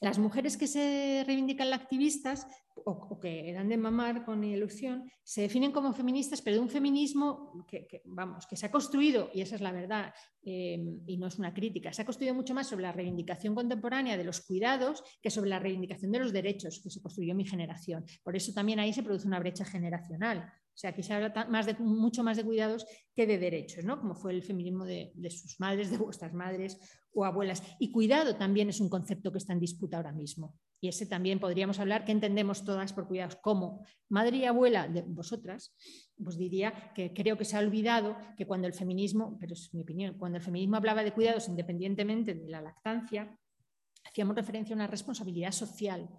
las mujeres que se reivindican activistas o, que dan de mamar con ilusión se definen como feministas, pero de un feminismo que, vamos, que se ha construido, y esa es la verdad, eh, y no es una crítica, se ha construido mucho más sobre la reivindicación contemporánea de los cuidados que sobre la reivindicación de los derechos que se construyó mi generación. Por eso también ahí se produce una brecha generacional. O sea, aquí se habla más de, mucho más de cuidados que de derechos, ¿no? como fue el feminismo de, sus madres, de vuestras madres o abuelas. Y cuidado también es un concepto que está en disputa ahora mismo. Y ese también podríamos hablar que entendemos todas por cuidados como madre y abuela de vosotras, pues diría que creo que se ha olvidado que cuando el feminismo, pero es mi opinión, cuando el feminismo hablaba de cuidados independientemente de la lactancia, hacíamos referencia a una responsabilidad social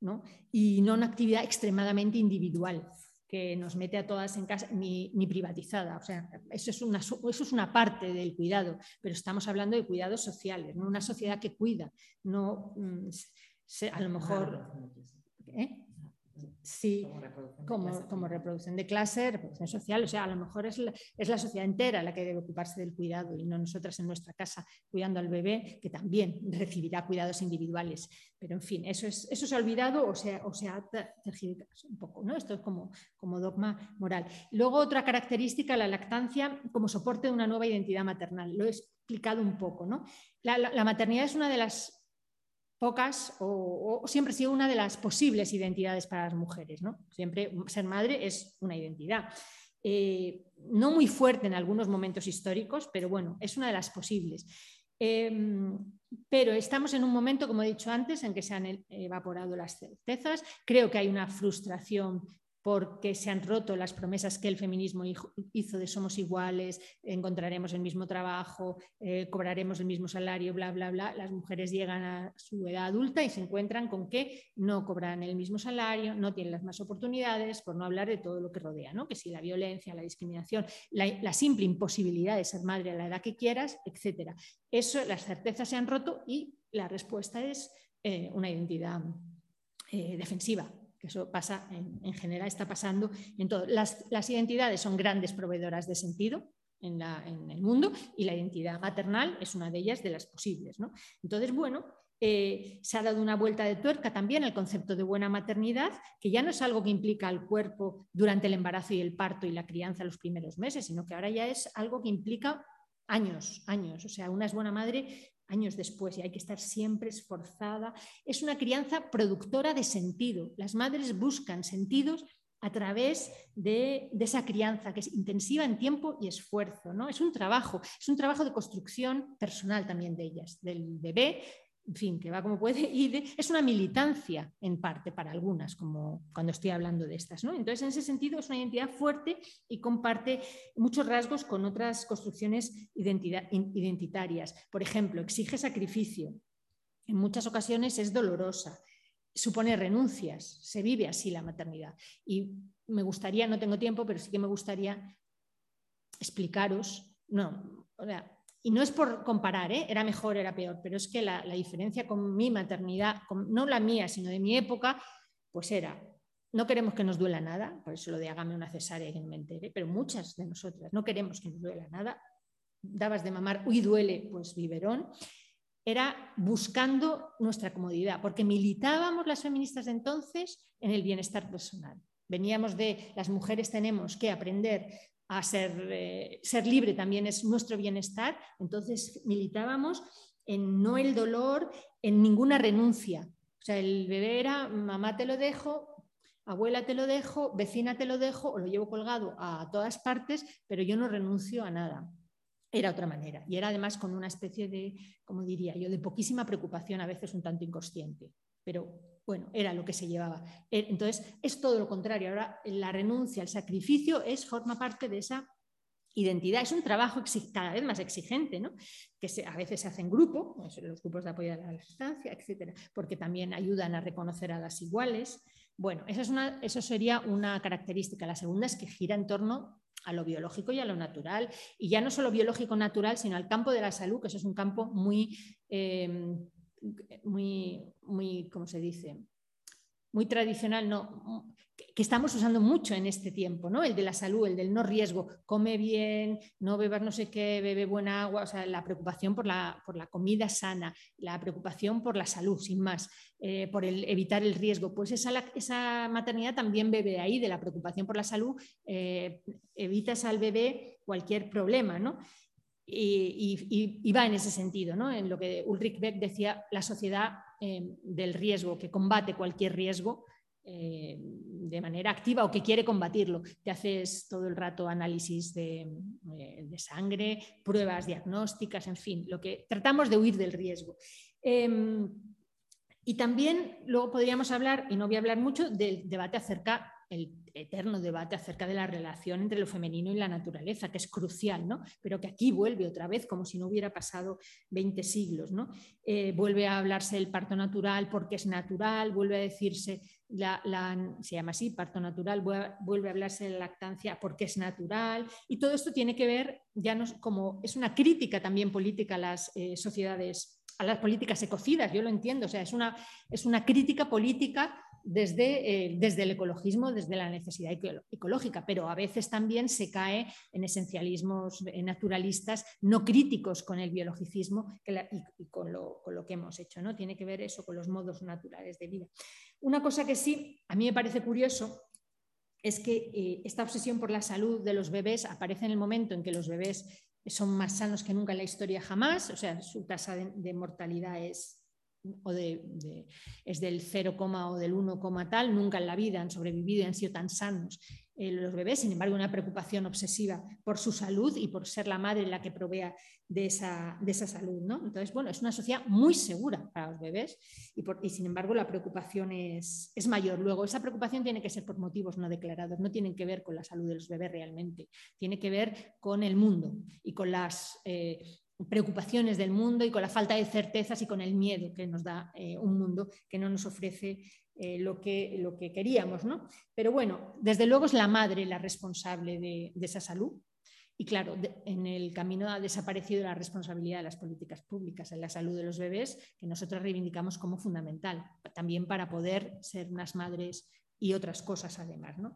¿no? y no una actividad extremadamente individual que nos mete a todas en casa, ni, privatizada. O sea, eso es, una, eso es una parte del cuidado, pero estamos hablando de cuidados sociales, ¿no? una sociedad que cuida, no mm, a lo mejor... ¿eh? Sí, como reproducción, de clase, reproducción social. O sea, a lo mejor es la, es la, sociedad entera la que debe ocuparse del cuidado y no nosotras en nuestra casa cuidando al bebé, que también recibirá cuidados individuales. Pero en fin, eso, es, eso se ha olvidado o se, o se ha tergiversado un poco. ¿no? Esto es como, como dogma moral. Luego, otra característica, la lactancia como soporte de una nueva identidad maternal. Lo he explicado un poco. ¿no? la, la maternidad es una de las pocas o, siempre ha sido una de las posibles identidades para las mujeres. ¿no? Siempre ser madre es una identidad. Eh, no muy fuerte en algunos momentos históricos, pero bueno, es una de las posibles. Em, pero estamos en un momento, como he dicho antes, en que se han evaporado las certezas. Creo que hay una frustración porque se han roto las promesas que el feminismo hizo de somos iguales, encontraremos el mismo trabajo, eh, cobraremos el mismo salario, bla, bla, bla. Las mujeres llegan a su edad adulta y se encuentran con que no cobran el mismo salario, no tienen las más oportunidades, por no hablar de todo lo que rodea, ¿no? que si la violencia, la discriminación, la, simple imposibilidad de ser madre a la edad que quieras, etc. Eso, las certezas se han roto y la respuesta es eh, una identidad eh, defensiva, que eso pasa en, general, está pasando en todo. Las, identidades son grandes proveedoras de sentido en, el mundo y la identidad maternal es una de ellas de las posibles. ¿no? Entonces, bueno, eh, se ha dado una vuelta de tuerca también el concepto de buena maternidad, que ya no es algo que implica al cuerpo durante el embarazo y el parto y la crianza los primeros meses, sino que ahora ya es algo que implica años, años. O sea, una es buena madre años después y hay que estar siempre esforzada. Es una crianza productora de sentido. Las madres buscan sentidos a través de, esa crianza que es intensiva en tiempo y esfuerzo. ¿no? Es un trabajo, es un trabajo de construcción personal también de ellas, del bebé, en fin, que va como puede, y es una militancia en parte para algunas, como cuando estoy hablando de estas. ¿no? Entonces, en ese sentido, es una identidad fuerte y comparte muchos rasgos con otras construcciones identitarias. Por ejemplo, exige sacrificio. En muchas ocasiones es dolorosa, supone renuncias, se vive así la maternidad. Y me gustaría, no tengo tiempo, pero sí que me gustaría explicaros, no, o sea, y no es por comparar, ¿eh? era mejor, era peor, pero es que la, diferencia con mi maternidad, no la mía, sino de mi época, pues era, no queremos que nos duela nada, por eso lo de hágame una cesárea y que no me entere, pero muchas de nosotras no queremos que nos duela nada, dabas de mamar, uy, duele, pues biberón, era buscando nuestra comodidad, porque militábamos las feministas de entonces en el bienestar personal. Veníamos de las mujeres tenemos que aprender a ser, eh, ser libre también es nuestro bienestar, entonces militábamos en no el dolor, en ninguna renuncia. O sea, el bebé era, mamá te lo dejo, abuela te lo dejo, vecina te lo dejo, o lo llevo colgado a todas partes, pero yo no renuncio a nada. Era otra manera. Y era además con una especie de, como diría yo, de poquísima preocupación, a veces un tanto inconsciente. Pero bueno, era lo que se llevaba. Eh, entonces, es todo lo contrario. Ahora, la renuncia, el sacrificio, es, forma parte de esa identidad. Es un trabajo cada vez más exigente, ¿no? que a veces se hace en grupo, los grupos de apoyo a la lactancia, etcétera, porque también ayudan a reconocer a las iguales. Bueno, esa es una, eso sería una característica. La segunda es que gira en torno a lo biológico y a lo natural, y ya no solo biológico-natural, sino al campo de la salud, que eso es un campo muy eh, muy, muy, ¿cómo se dice? Muy tradicional, no, que estamos usando mucho en este tiempo, ¿no? El de la salud, el del no riesgo, come bien, no bebas no sé qué, bebe buena agua, o sea, la preocupación por la, por la comida sana, la preocupación por la salud, sin más, eh, por el, evitar el riesgo. Pues esa, esa, maternidad también bebe ahí, de la preocupación por la salud, eh, evitas al bebé cualquier problema, ¿no? Y, va en ese sentido, ¿no? en lo que Ulrich Beck decía, la sociedad eh, del riesgo, que combate cualquier riesgo eh, de manera activa o que quiere combatirlo. Te haces todo el rato análisis de, eh, de, sangre, pruebas diagnósticas, en fin, lo que tratamos de huir del riesgo. Em, y también luego podríamos hablar, y no voy a hablar mucho, del debate acerca el eterno debate acerca de la relación entre lo femenino y la naturaleza, que es crucial, ¿no? pero que aquí vuelve otra vez como si no hubiera pasado 20 siglos. ¿no? Eh, vuelve a hablarse del parto natural porque es natural, vuelve a decirse, la, se llama así, parto natural, vuelve a hablarse de la lactancia porque es natural, y todo esto tiene que ver, ya no como es una crítica también política a las eh, sociedades, a las políticas ecocidas, yo lo entiendo, o sea, es una, es una crítica política desde, eh, desde el ecologismo, desde la necesidad ecológica, pero a veces también se cae en esencialismos naturalistas no críticos con el biologicismo y, con, lo, con, lo, que hemos hecho. ¿no? Tiene que ver eso con los modos naturales de vida. Una cosa que sí, a mí me parece curioso es que eh, esta obsesión por la salud de los bebés aparece en el momento en que los bebés son más sanos que nunca en la historia jamás, o sea, su tasa de, mortalidad es, o de, es del 0, o del 1, tal, nunca en la vida han sobrevivido y han sido tan sanos eh, los bebés, sin embargo, una preocupación obsesiva por su salud y por ser la madre la que provea de esa, de esa salud. ¿no? Entonces, bueno, es una sociedad muy segura para los bebés y, por, y sin embargo la preocupación es, es, mayor. Luego, esa preocupación tiene que ser por motivos no declarados, no tienen que ver con la salud de los bebés realmente, tiene que ver con el mundo y con las... Eh, preocupaciones del mundo y con la falta de certezas y con el miedo que nos da eh, un mundo que no nos ofrece eh, lo, que, lo que queríamos. ¿no? Pero bueno, desde luego es la madre la responsable de, esa salud. Y claro, en el camino ha desaparecido la responsabilidad de las políticas públicas en la salud de los bebés, que nosotros reivindicamos como fundamental, también para poder ser unas madres y otras cosas además. ¿no?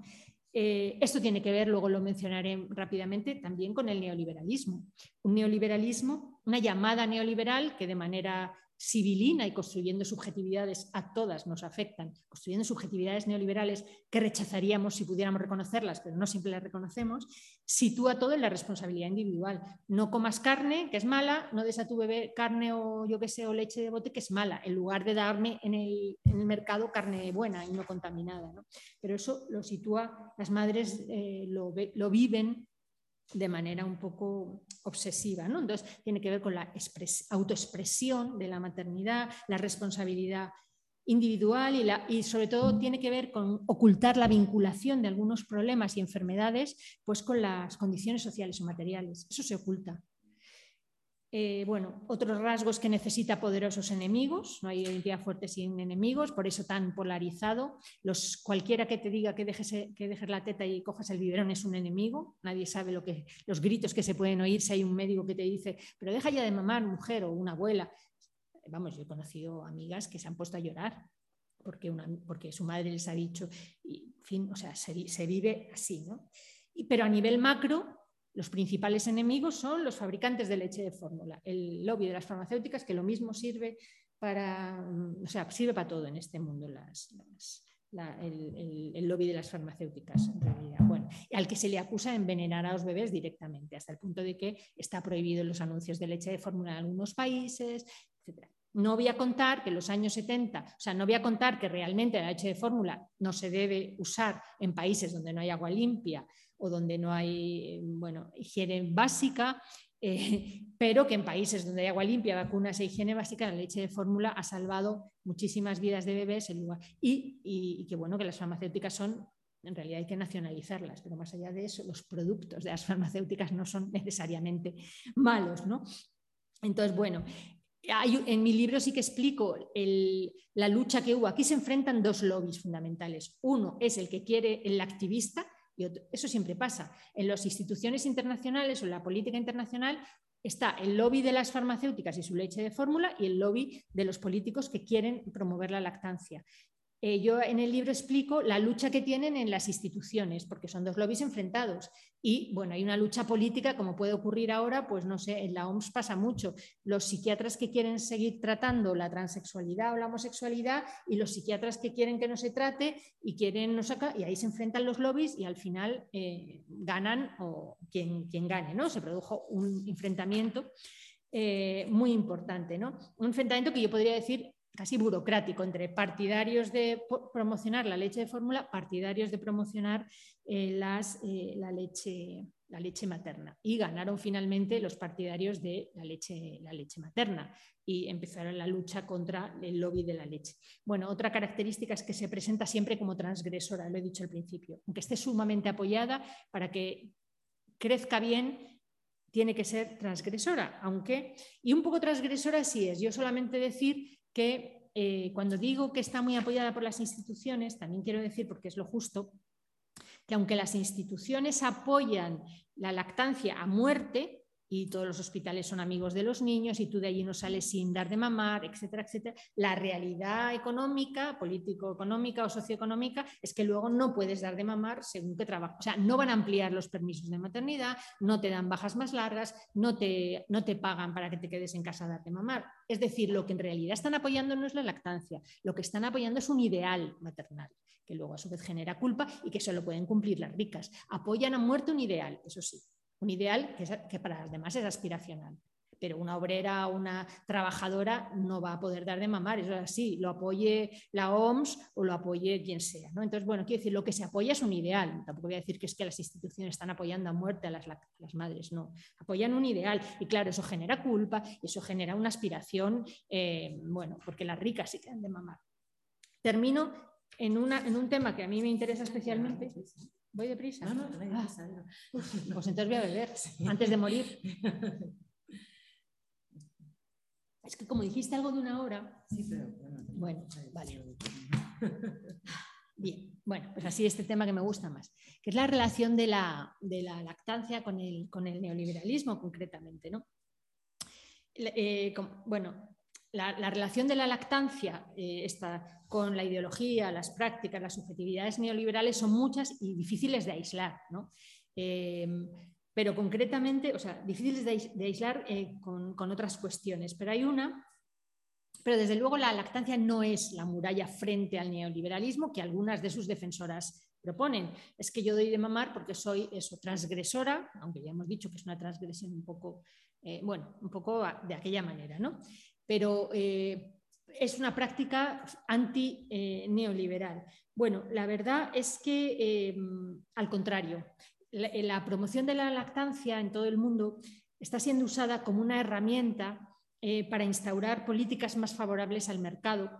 Eh, esto tiene que ver, luego lo mencionaré rápidamente, también con el neoliberalismo. Un neoliberalismo, una llamada neoliberal que de manera civilina y construyendo subjetividades a todas nos afectan, construyendo subjetividades neoliberales que rechazaríamos si pudiéramos reconocerlas, pero no siempre las reconocemos, sitúa todo en la responsabilidad individual. No comas carne, que es mala, no des a tu bebé carne o yo que sé, o leche de bote, que es mala, en lugar de darme en el, mercado carne buena y no contaminada. Pero eso lo sitúa, las madres eh, lo, lo viven de manera un poco obsesiva. ¿no? Entonces, tiene que ver con la autoexpresión de la maternidad, la responsabilidad individual y, la, y, sobre todo tiene que ver con ocultar la vinculación de algunos problemas y enfermedades pues con las condiciones sociales o materiales. Eso se oculta. Eh, bueno, otros rasgos que necesita poderosos enemigos, no hay identidad fuerte sin enemigos, por eso tan polarizado. Los, cualquiera que te diga que dejes, que dejes la teta y cojas el biberón es un enemigo, nadie sabe lo que, los gritos que se pueden oír si hay un médico que te dice, pero deja ya de mamar, mujer o una abuela. Vamos, yo he conocido amigas que se han puesto a llorar porque, una, porque su madre les ha dicho, y, fin, o sea, se, se vive así, ¿no? pero a nivel macro, los principales enemigos son los fabricantes de leche de fórmula, el lobby de las farmacéuticas, que lo mismo sirve para, mm, o sea, sirve para todo en este mundo, el, lobby de las farmacéuticas. Bueno, al que se le acusa de envenenar a los bebés directamente, hasta el punto de que está prohibido los anuncios de leche de fórmula en algunos países, etc. No voy a contar que en los años 70, o sea, no voy a contar que realmente la leche de fórmula no se debe usar en países donde no hay agua limpia o donde no hay bueno, higiene básica, eh, pero que en países donde hay agua limpia, vacunas e higiene básica, la leche de fórmula ha salvado muchísimas vidas de bebés lugar, y, y, que bueno que las farmacéuticas son en realidad hay que nacionalizarlas, pero más allá de eso, los productos de las farmacéuticas no son necesariamente malos. ¿no? Entonces, bueno, en mi libro sí que explico la lucha que hubo. Aquí se enfrentan dos lobbies fundamentales. Uno es el que quiere el activista, y eso siempre pasa. En las instituciones internacionales o en la política internacional está el lobby de las farmacéuticas y su leche de fórmula y el lobby de los políticos que quieren promover la lactancia. Eh, yo en el libro explico la lucha que tienen en las instituciones, porque son dos lobbies enfrentados. Y bueno, hay una lucha política, como puede ocurrir ahora, pues no sé, en la OMS pasa mucho. Los psiquiatras que quieren seguir tratando la transexualidad o la homosexualidad y los psiquiatras que quieren que no se trate y quieren no saca, y ahí se enfrentan los lobbies y al final eh, ganan o quien, quien gane, ¿no? Se produjo un enfrentamiento. Eh, muy importante, ¿no? Un enfrentamiento que yo podría decir casi burocrático entre partidarios de promocionar la leche de fórmula, partidarios de promocionar eh, las, eh, la, leche, la leche materna. Y ganaron finalmente los partidarios de la leche, la leche materna y empezaron la lucha contra el lobby de la leche. Bueno, otra característica es que se presenta siempre como transgresora, lo he dicho al principio, aunque esté sumamente apoyada para que crezca bien tiene que ser transgresora, aunque, y un poco transgresora sí es, yo solamente decir que eh, cuando digo que está muy apoyada por las instituciones, también quiero decir, porque es lo justo, que aunque las instituciones apoyan la lactancia a muerte, y todos los hospitales son amigos de los niños y tú de allí no sales sin dar de mamar, etcétera, etcétera. La realidad económica, político-económica o socioeconómica es que luego no puedes dar de mamar según qué trabajo. O sea, no van a ampliar los permisos de maternidad, no te dan bajas más largas, no te, no te pagan para que te quedes en casa a dar de mamar. Es decir, lo que en realidad están apoyando no es la lactancia, lo que están apoyando es un ideal maternal que luego a su vez genera culpa y que solo pueden cumplir las ricas. Apoyan a muerte un ideal, eso sí, un ideal que, para las demás es aspiracional. Pero una obrera, una trabajadora no va a poder dar de mamar, eso es así, lo apoye la OMS o lo apoye quien sea. ¿no? Entonces, bueno, quiero decir, lo que se apoya es un ideal. Tampoco voy a decir que es que las instituciones están apoyando a muerte a las, las madres, no. Apoyan un ideal y claro, eso genera culpa y eso genera una aspiración, eh, bueno, porque las ricas sí quedan de mamar. Termino en, una, en un tema que a mí me interesa especialmente. ¿Voy deprisa? No, no, no, ah. pues entonces voy a beber antes de morir. Es que como dijiste algo de una hora. Sí, pero bueno, vale. Bien, bueno, pues así este tema que me gusta más, que es la relación de la, de la lactancia con el, con el, neoliberalismo concretamente. ¿no? Eh, bueno, la, relación de la lactancia eh, con la ideología, las prácticas, las subjetividades neoliberales son muchas y difíciles de aislar. Eh, pero concretamente, o sea, difíciles de, aislar eh, con, otras cuestiones. Pero hay una, pero desde luego la lactancia no es la muralla frente al neoliberalismo que algunas de sus defensoras proponen. Es que yo doy de mamar porque soy eso, transgresora, aunque ya hemos dicho que es una transgresión un poco, bueno, un poco de aquella manera, ¿no? Pero eh, es una práctica anti-neoliberal. bueno, la verdad es que, eh, al contrario, la, promoción de la lactancia en todo el mundo está siendo usada como una herramienta eh, para instaurar políticas más favorables al mercado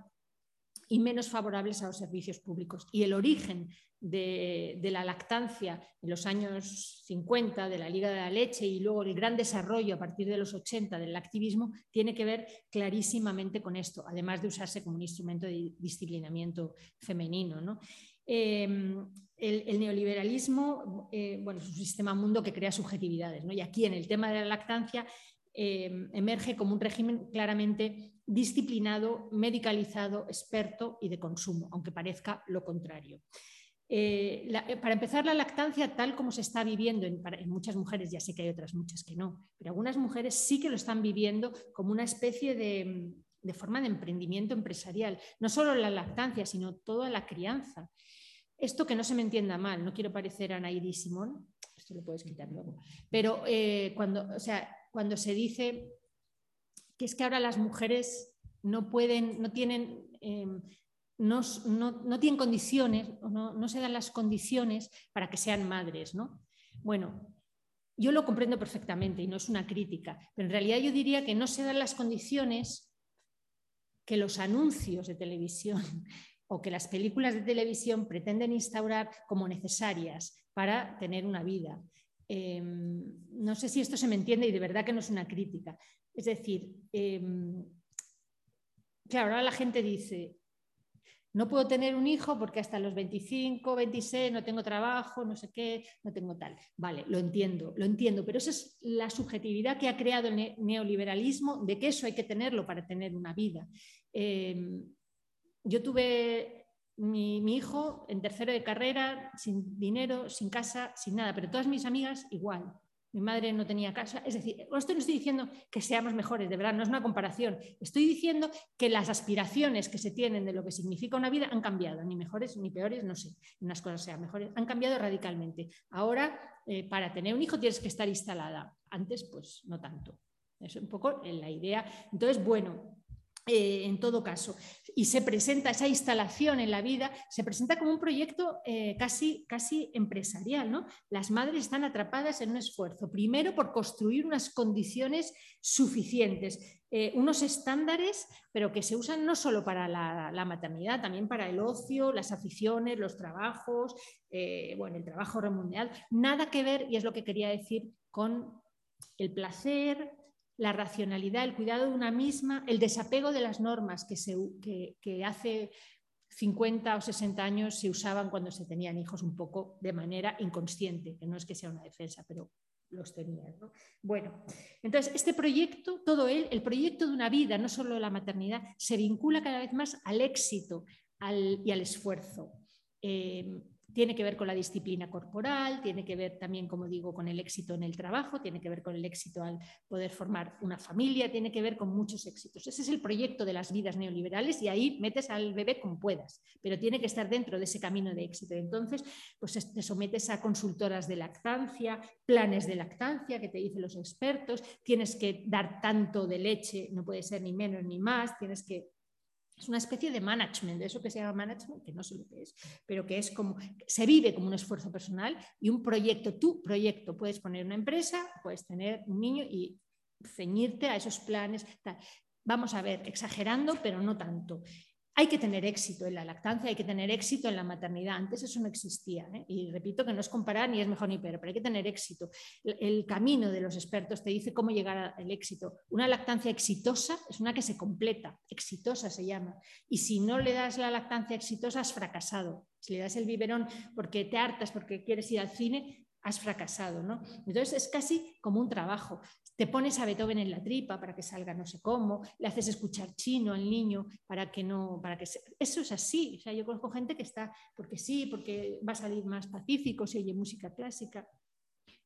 y menos favorables a los servicios públicos. Y el origen de, la lactancia en los años 50, de la Liga de la Leche y luego el gran desarrollo a partir de los 80 del activismo, tiene que ver clarísimamente con esto, además de usarse como un instrumento de disciplinamiento femenino. Em, el, neoliberalismo eh, bueno, es un sistema mundo que crea subjetividades. Y aquí en el tema de la lactancia em, emerge como un régimen claramente disciplinado, medicalizado, experto y de consumo, aunque parezca lo contrario. Eh, eh, para empezar, la lactancia tal como se está viviendo en, muchas mujeres, ya sé que hay otras muchas que no, pero algunas mujeres sí que lo están viviendo como una especie de, forma de emprendimiento empresarial. No solo la lactancia, sino toda la crianza. Esto que no se me entienda mal, no quiero parecer a Nairi Simón, esto lo puedes quitar luego, pero eh, cuando, o sea, cuando se dice que es que ahora las mujeres no pueden, no tienen em, no, tienen condiciones, no, no, se dan las condiciones para que sean madres. ¿no? Bueno, yo lo comprendo perfectamente y no es una crítica, pero en realidad yo diría que no se dan las condiciones que los anuncios de televisión o que las películas de televisión pretenden instaurar como necesarias para tener una vida. Em, no sé si esto se me entiende y de verdad que no es una crítica. Es decir, em, claro, ahora la gente dice, no puedo tener un hijo porque hasta los 25, 26 no tengo trabajo, no sé qué, no tengo tal. Vale, lo entiendo, lo entiendo, pero esa es la subjetividad que ha creado el neoliberalismo de que eso hay que tenerlo para tener una vida. Em, yo tuve mi, mi, hijo en tercero de carrera, sin dinero, sin casa, sin nada, pero todas mis amigas igual mi madre no tenía casa. Es decir, esto no estoy diciendo que seamos mejores, de verdad, no es una comparación. Estoy diciendo que las aspiraciones que se tienen de lo que significa una vida han cambiado, ni mejores ni peores, no sé, unas cosas sean mejores, han cambiado radicalmente. Ahora, eh, para tener un hijo tienes que estar instalada. Antes, pues no tanto. Es un poco la idea. Entonces, bueno, eh, en todo caso. Y se presenta esa instalación en la vida, se presenta como un proyecto eh, casi, casi empresarial. ¿no? Las madres están atrapadas en un esfuerzo, primero por construir unas condiciones suficientes, eh, unos estándares, pero que se usan no solo para la, maternidad, también para el ocio, las aficiones, los trabajos, bueno, el trabajo remunerado. Nada que ver, y es lo que quería decir, con el placer, la racionalidad, el cuidado de una misma, el desapego de las normas que, hace 50 o 60 años se usaban cuando se tenían hijos un poco de manera inconsciente, que no es que sea una defensa, pero los tenían. Bueno, entonces este proyecto, todo él, el proyecto de una vida, no solo la maternidad, se vincula cada vez más al éxito y al esfuerzo. Eh, tiene que ver con la disciplina corporal, tiene que ver también, como digo, con el éxito en el trabajo, tiene que ver con el éxito al poder formar una familia, tiene que ver con muchos éxitos. Ese es el proyecto de las vidas neoliberales y ahí metes al bebé como puedas, pero tiene que estar dentro de ese camino de éxito. Entonces, pues te sometes a consultoras de lactancia, planes de lactancia que te dicen los expertos, tienes que dar tanto de leche, no puede ser ni menos ni más, tienes que es una especie de management, de eso que se llama management, que no sé lo que es, pero que es como, se vive como un esfuerzo personal y un proyecto, tu proyecto, puedes poner una empresa, puedes tener un niño y ceñirte a esos planes. Vamos a ver, exagerando, pero no tanto. Hay que tener éxito en la lactancia, hay que tener éxito en la maternidad. Antes eso no existía. ¿eh? Y repito que no es comparar ni es mejor ni peor, pero hay que tener éxito. El, camino de los expertos te dice cómo llegar al éxito. Una lactancia exitosa es una que se completa, exitosa se llama. Y si no le das la lactancia exitosa, has fracasado. Si le das el biberón porque te hartas, porque quieres ir al cine, has fracasado. ¿no? Entonces es casi como un trabajo te pones a Beethoven en la tripa para que salga no sé cómo, le haces escuchar chino al niño para que no, para que eso es así. O sea, yo conozco gente que está porque sí, porque va a salir más pacífico si oye música clásica.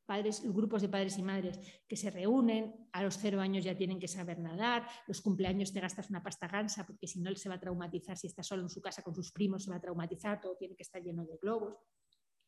Padres, grupos de padres y madres que se reúnen, a los cero años ya tienen que saber nadar, los cumpleaños te gastas una pasta gansa porque si no él se va a traumatizar, si está solo en su casa con sus primos se va a traumatizar, todo tiene que estar lleno de globos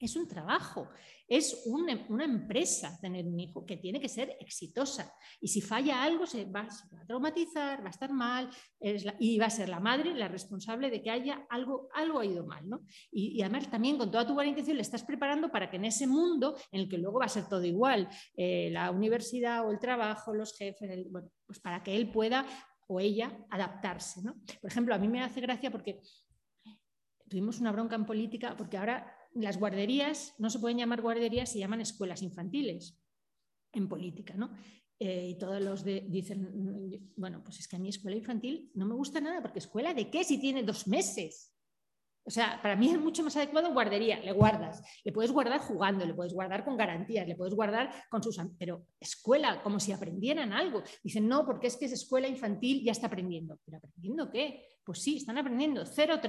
es un trabajo, es una, empresa tener un hijo que tiene que ser exitosa. Y si falla algo, se va, a traumatizar, va a estar mal, y va a ser la madre la responsable de que haya algo, algo ha ido mal. ¿no? Y, además también con toda tu buena intención le estás preparando para que en ese mundo, en el que luego va a ser todo igual, eh, la universidad o el trabajo, los jefes, bueno, pues para que él pueda o ella adaptarse. ¿no? Por ejemplo, a mí me hace gracia porque tuvimos una bronca en política, porque ahora las guarderías no se pueden llamar guarderías, se llaman escuelas infantiles en política, ¿no? Eh, y todos los de, dicen, bueno, pues es que a mí escuela infantil no me gusta nada, porque escuela de qué si tiene dos meses. O sea, para mí es mucho más adecuado guardería, le guardas, le puedes guardar jugando, le puedes guardar con garantías, le puedes guardar con sus... Pero escuela, como si aprendieran algo. Dicen, no, porque es que es escuela infantil, ya está aprendiendo. ¿Pero aprendiendo qué? Pues sí, están aprendiendo 0-3.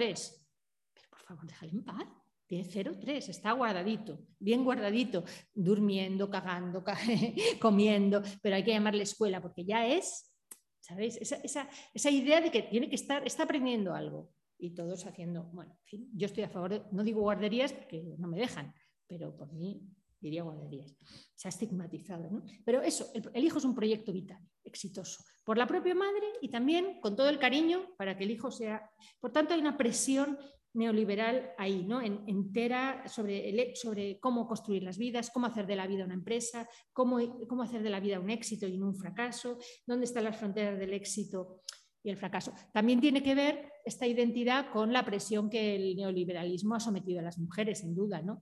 Pero por favor, déjale en paz. Tiene 0,3, está guardadito, bien guardadito, durmiendo, cagando, comiendo, pero hay que llamarle escuela porque ya es, ¿sabéis? Esa, idea de que tiene que estar, está aprendiendo algo y todos haciendo, bueno, en fin, yo estoy a favor, no digo guarderías porque no me dejan, pero por mí diría guarderías. Se ha estigmatizado, ¿no? Pero eso, el, hijo es un proyecto vital, exitoso, por la propia madre y también con todo el cariño para que el hijo sea. Por tanto, hay una presión neoliberal ahí, ¿no? entera sobre, sobre cómo construir las vidas, cómo hacer de la vida una empresa, cómo, cómo hacer de la vida un éxito y no un fracaso, dónde están las fronteras del éxito y el fracaso. También tiene que ver esta identidad con la presión que el neoliberalismo ha sometido a las mujeres, sin duda, ¿no?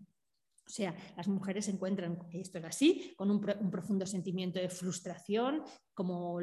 O sea, las mujeres se encuentran, esto es así, con un, profundo sentimiento de frustración, como,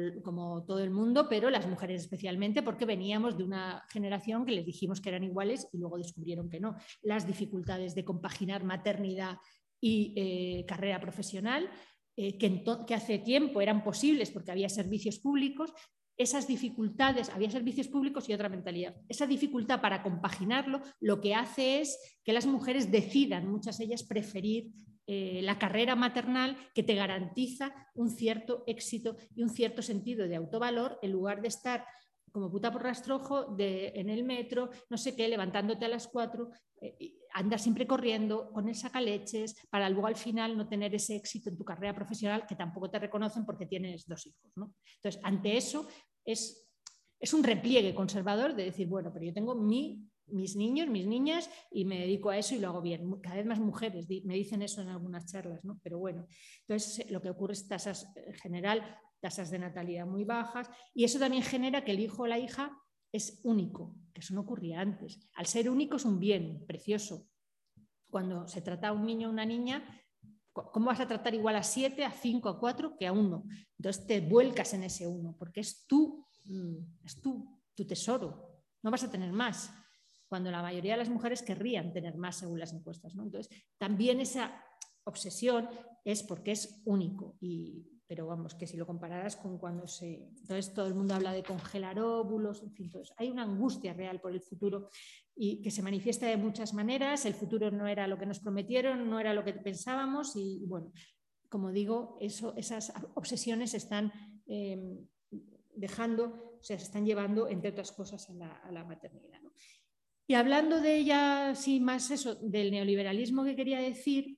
todo el mundo, pero las mujeres especialmente, porque veníamos de una generación que les dijimos que eran iguales y luego descubrieron que no. Las dificultades de compaginar maternidad y eh, carrera profesional, eh, que, hace tiempo eran posibles porque había servicios públicos, esas dificultades, había servicios públicos y otra mentalidad. Esa dificultad para compaginarlo lo que hace es que las mujeres decidan, muchas de ellas, preferir eh, la carrera maternal que te garantiza un cierto éxito y un cierto sentido de autovalor en lugar de estar como puta por rastrojo de, en el metro, no sé qué, levantándote a las cuatro, eh, andar siempre corriendo con el sacaleches para luego al final no tener ese éxito en tu carrera profesional que tampoco te reconocen porque tienes dos hijos. ¿no? Entonces, ante eso, es, es un repliegue conservador de decir, bueno, pero yo tengo mi, mis niños, mis niñas y me dedico a eso y lo hago bien. Cada vez más mujeres me dicen eso en algunas charlas, ¿no? Pero bueno, entonces lo que ocurre es tasas en general, tasas de natalidad muy bajas y eso también genera que el hijo o la hija es único, que eso no ocurría antes. Al ser único es un bien precioso. Cuando se trata a un niño o una niña, ¿Cómo vas a tratar igual a 7, a 5, a 4 que a 1? Entonces te vuelcas en ese 1, porque es tú, mm, es tú, tu tesoro. No vas a tener más. cuando la mayoría de las mujeres querrían tener más según las encuestas. ¿no? Entonces, también esa obsesión es porque es único y pero vamos, que si lo compararas con cuando se... Entonces todo el mundo habla de congelar óvulos, en fin, hay una angustia real por el futuro y que se manifiesta de muchas maneras, el futuro no era lo que nos prometieron, no era lo que pensábamos y, bueno, como digo, eso, esas obsesiones están em, dejando, o sea, se están llevando, entre otras cosas, a la, maternidad. Y hablando de ella, sí, más eso, del neoliberalismo que quería decir,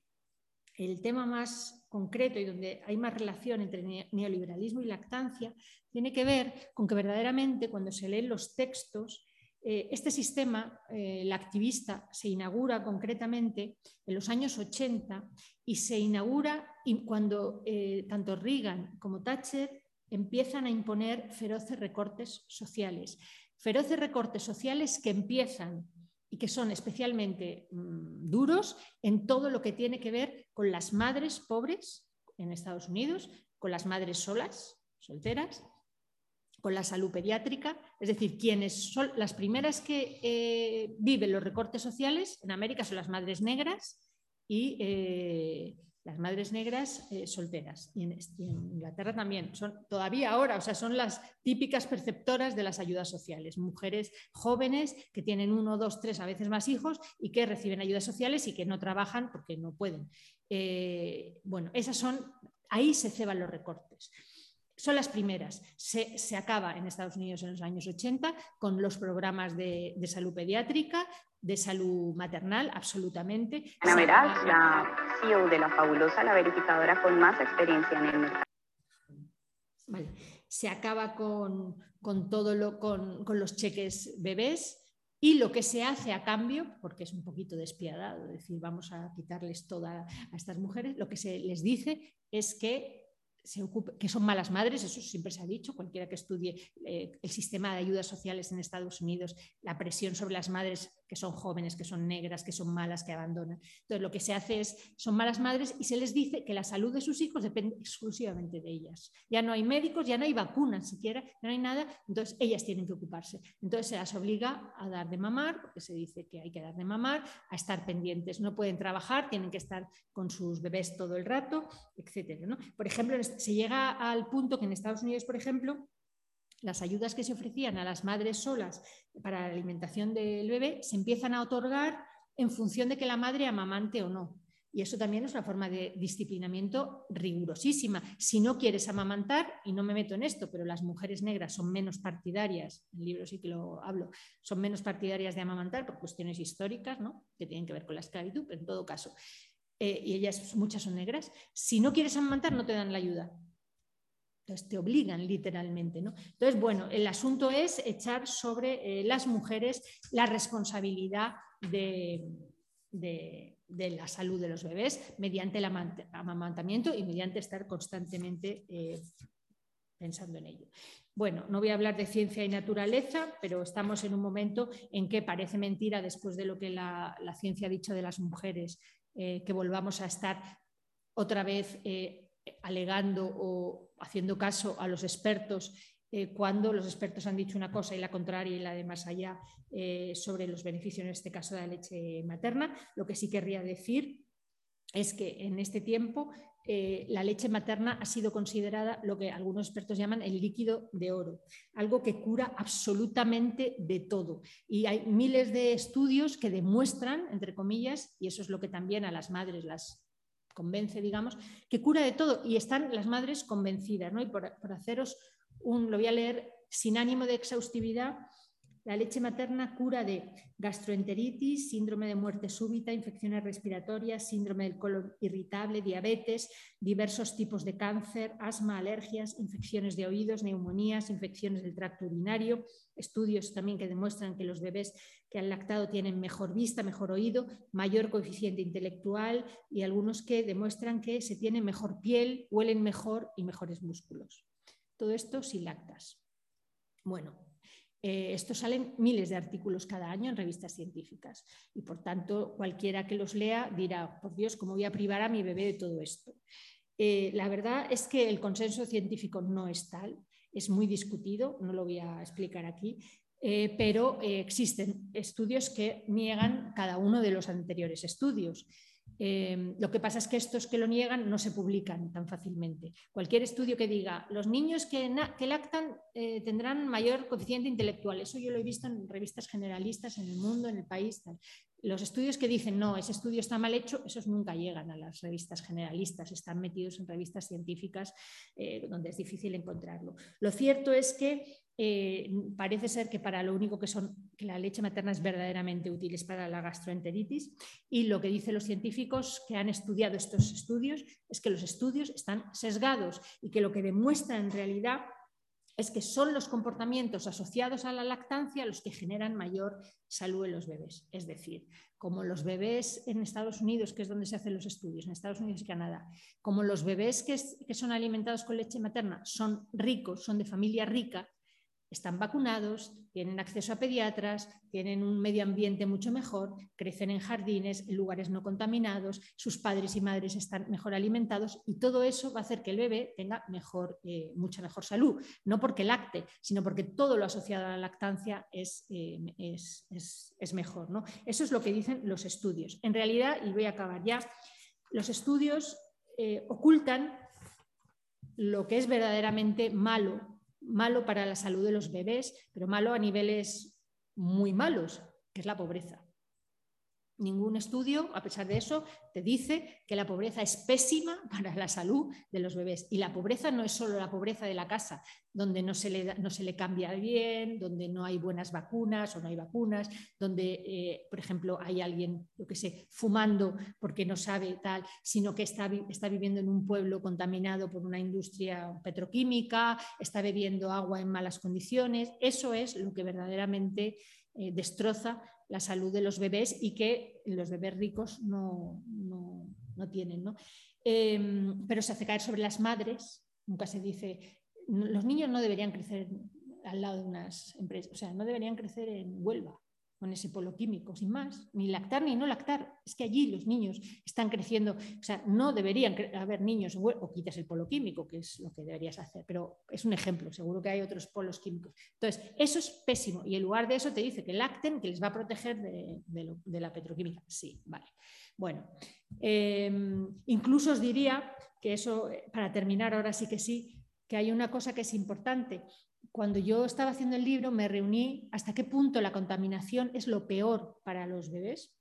el tema más concreto y donde hay más relación entre neoliberalismo y lactancia, tiene que ver con que verdaderamente cuando se leen los textos, este sistema, eh, el activista, se inaugura concretamente en los años 80 y se inaugura cuando eh, tanto Reagan como Thatcher empiezan a imponer feroces recortes sociales. Feroces recortes sociales que empiezan y que son especialmente mm, duros en todo lo que tiene que ver con las madres pobres en Estados Unidos, con las madres solas, solteras, con la salud pediátrica, es decir, quienes son las primeras que eh, viven los recortes sociales en América son las madres negras y eh, las madres negras eh, solteras. Y en, Inglaterra también, son todavía ahora, o sea, son las típicas perceptoras de las ayudas sociales, mujeres jóvenes que tienen uno, dos, tres, a veces más hijos y que reciben ayudas sociales y que no trabajan porque no pueden. Bueno, esas son, ahí se ceban los recortes son las primeras. Se, acaba en Estados Unidos en los años 80 con los programas de, salud pediátrica, de salud maternal, absolutamente. Ana la CEO de la fabulosa, la verificadora con más experiencia en el mercado. Se acaba con, todo lo, con, los cheques bebés. Y lo que se hace a cambio, porque es un poquito despiadado decir vamos a quitarles toda a estas mujeres, lo que se les dice es que que son malas madres, eso siempre se ha dicho, cualquiera que estudie eh, el sistema de ayudas sociales en Estados Unidos, la presión sobre las madres que son jóvenes, que son negras, que son malas, que abandonan. Entonces lo que se hace es, son malas madres y se les dice que la salud de sus hijos depende exclusivamente de ellas. Ya no hay médicos, ya no hay vacunas siquiera, no hay nada, entonces ellas tienen que ocuparse. Entonces se las obliga a dar de mamar, porque se dice que hay que dar de mamar, a estar pendientes, no pueden trabajar, tienen que estar con sus bebés todo el rato, etc. Por ejemplo, se llega al punto que en Estados Unidos, por ejemplo, las ayudas que se ofrecían a las madres solas para la alimentación del bebé se empiezan a otorgar en función de que la madre amamante o no. Y eso también es una forma de disciplinamiento rigurosísima. Si no quieres amamantar, y no me meto en esto, pero las mujeres negras son menos partidarias, en el libro sí que lo hablo, son menos partidarias de amamantar por cuestiones históricas, ¿no? que tienen que ver con la esclavitud, pero en todo caso. Eh, y ellas, muchas son negras. Si no quieres amamantar, no te dan la ayuda. Entonces te obligan literalmente. ¿no? Entonces, bueno, el asunto es echar sobre eh, las mujeres la responsabilidad de, la salud de los bebés mediante el amamantamiento y mediante estar constantemente eh, pensando en ello. Bueno, no voy a hablar de ciencia y naturaleza, pero estamos en un momento en que parece mentira, después de lo que la ciencia ha dicho de las mujeres eh, que volvamos a estar otra vez alegando o haciendo caso a los expertos eh, cuando los expertos han dicho una cosa y la contraria y la de más allá sobre los beneficios, en este caso de la leche materna. Lo que sí querría decir es que en este tiempo la leche materna ha sido considerada lo que algunos expertos llaman el líquido de oro, algo que cura absolutamente de todo. Y hay miles de estudios que demuestran, entre comillas, y eso es lo que también a las madres las convence, digamos, que cura de todo y están las madres convencidas. ¿no? Y por, por haceros un, lo voy a leer sin ánimo de exhaustividad, la leche materna cura de gastroenteritis, síndrome de muerte súbita, infecciones respiratorias, síndrome del colon irritable, diabetes, diversos tipos de cáncer, asma, alergias, infecciones de oídos, neumonías, infecciones del tracto urinario, estudios también que demuestran que los bebés que han lactado tienen mejor vista, mejor oído, mayor coeficiente intelectual y algunos que demuestran que se tiene mejor piel, huelen mejor y mejores músculos. Todo esto sin lactas. Bueno, eh, esto salen miles de artículos cada año en revistas científicas y por tanto cualquiera que los lea dirá, por Dios, ¿cómo voy a privar a mi bebé de todo esto? Eh, la verdad es que el consenso científico no es tal, es muy discutido, no lo voy a explicar aquí. eh, pero existen estudios que niegan cada uno de los anteriores estudios. Eh, lo que pasa es que estos que lo niegan no se publican tan fácilmente. Cualquier estudio que diga los niños que, lactan tendrán mayor coeficiente intelectual, eso yo lo he visto en revistas generalistas en el mundo, en el país. Los estudios que dicen no, ese estudio está mal hecho, esos nunca llegan a las revistas generalistas, están metidos en revistas científicas donde es difícil encontrarlo. Lo cierto es que eh, parece ser que para lo único que son que la leche materna es verdaderamente útil es para la gastroenteritis y lo que dicen los científicos que han estudiado estos estudios es que los estudios están sesgados y que lo que demuestra en realidad es que son los comportamientos asociados a la lactancia los que generan mayor salud en los bebés. Es decir, como los bebés en Estados Unidos, que es donde se hacen los estudios, en Estados Unidos y Canadá, como los bebés que, que son alimentados con leche materna son ricos, son de familia rica, están vacunados, tienen acceso a pediatras, tienen un medio ambiente mucho mejor, crecen en jardines, en lugares no contaminados, sus padres y madres están mejor alimentados y todo eso va a hacer que el bebé tenga mejor, eh, mucha mejor salud, no porque lacte, sino porque todo lo asociado a la lactancia es, eh, es, mejor. ¿no? Eso es lo que dicen los estudios. En realidad, y voy a acabar ya, los estudios eh, ocultan lo que es verdaderamente malo malo para la salud de los bebés, pero malo a niveles muy malos, que es la pobreza. Ningún estudio, a pesar de eso, te dice que la pobreza es pésima para la salud de los bebés. Y la pobreza no es solo la pobreza de la casa, donde no se le, no se le cambia bien, donde no hay buenas vacunas o no hay vacunas, donde, eh, por ejemplo, hay alguien, yo que sé, fumando porque no sabe tal, sino que está, está viviendo en un pueblo contaminado por una industria petroquímica, está bebiendo agua en malas condiciones. Eso es lo que verdaderamente eh, destroza la salud de los bebés y que los bebés ricos no, tienen. Em, pero se hace caer sobre las madres, nunca se dice, los niños no deberían crecer al lado de unas empresas, o sea, no deberían crecer en Huelva con ese polo químico, sin más, ni lactar ni no lactar. Es que allí los niños están creciendo, o sea, no deberían haber niños, o quitas el polo químico, que es lo que deberías hacer, pero es un ejemplo, seguro que hay otros polos químicos. Entonces, eso es pésimo y en lugar de eso te dice que lacten, que les va a proteger de, la petroquímica. Sí, vale. Bueno, em, incluso os diría que eso, eh, para terminar ahora sí que sí, que hay una cosa que es importante cuando yo estaba haciendo el libro me reuní hasta qué punto la contaminación es lo peor para los bebés.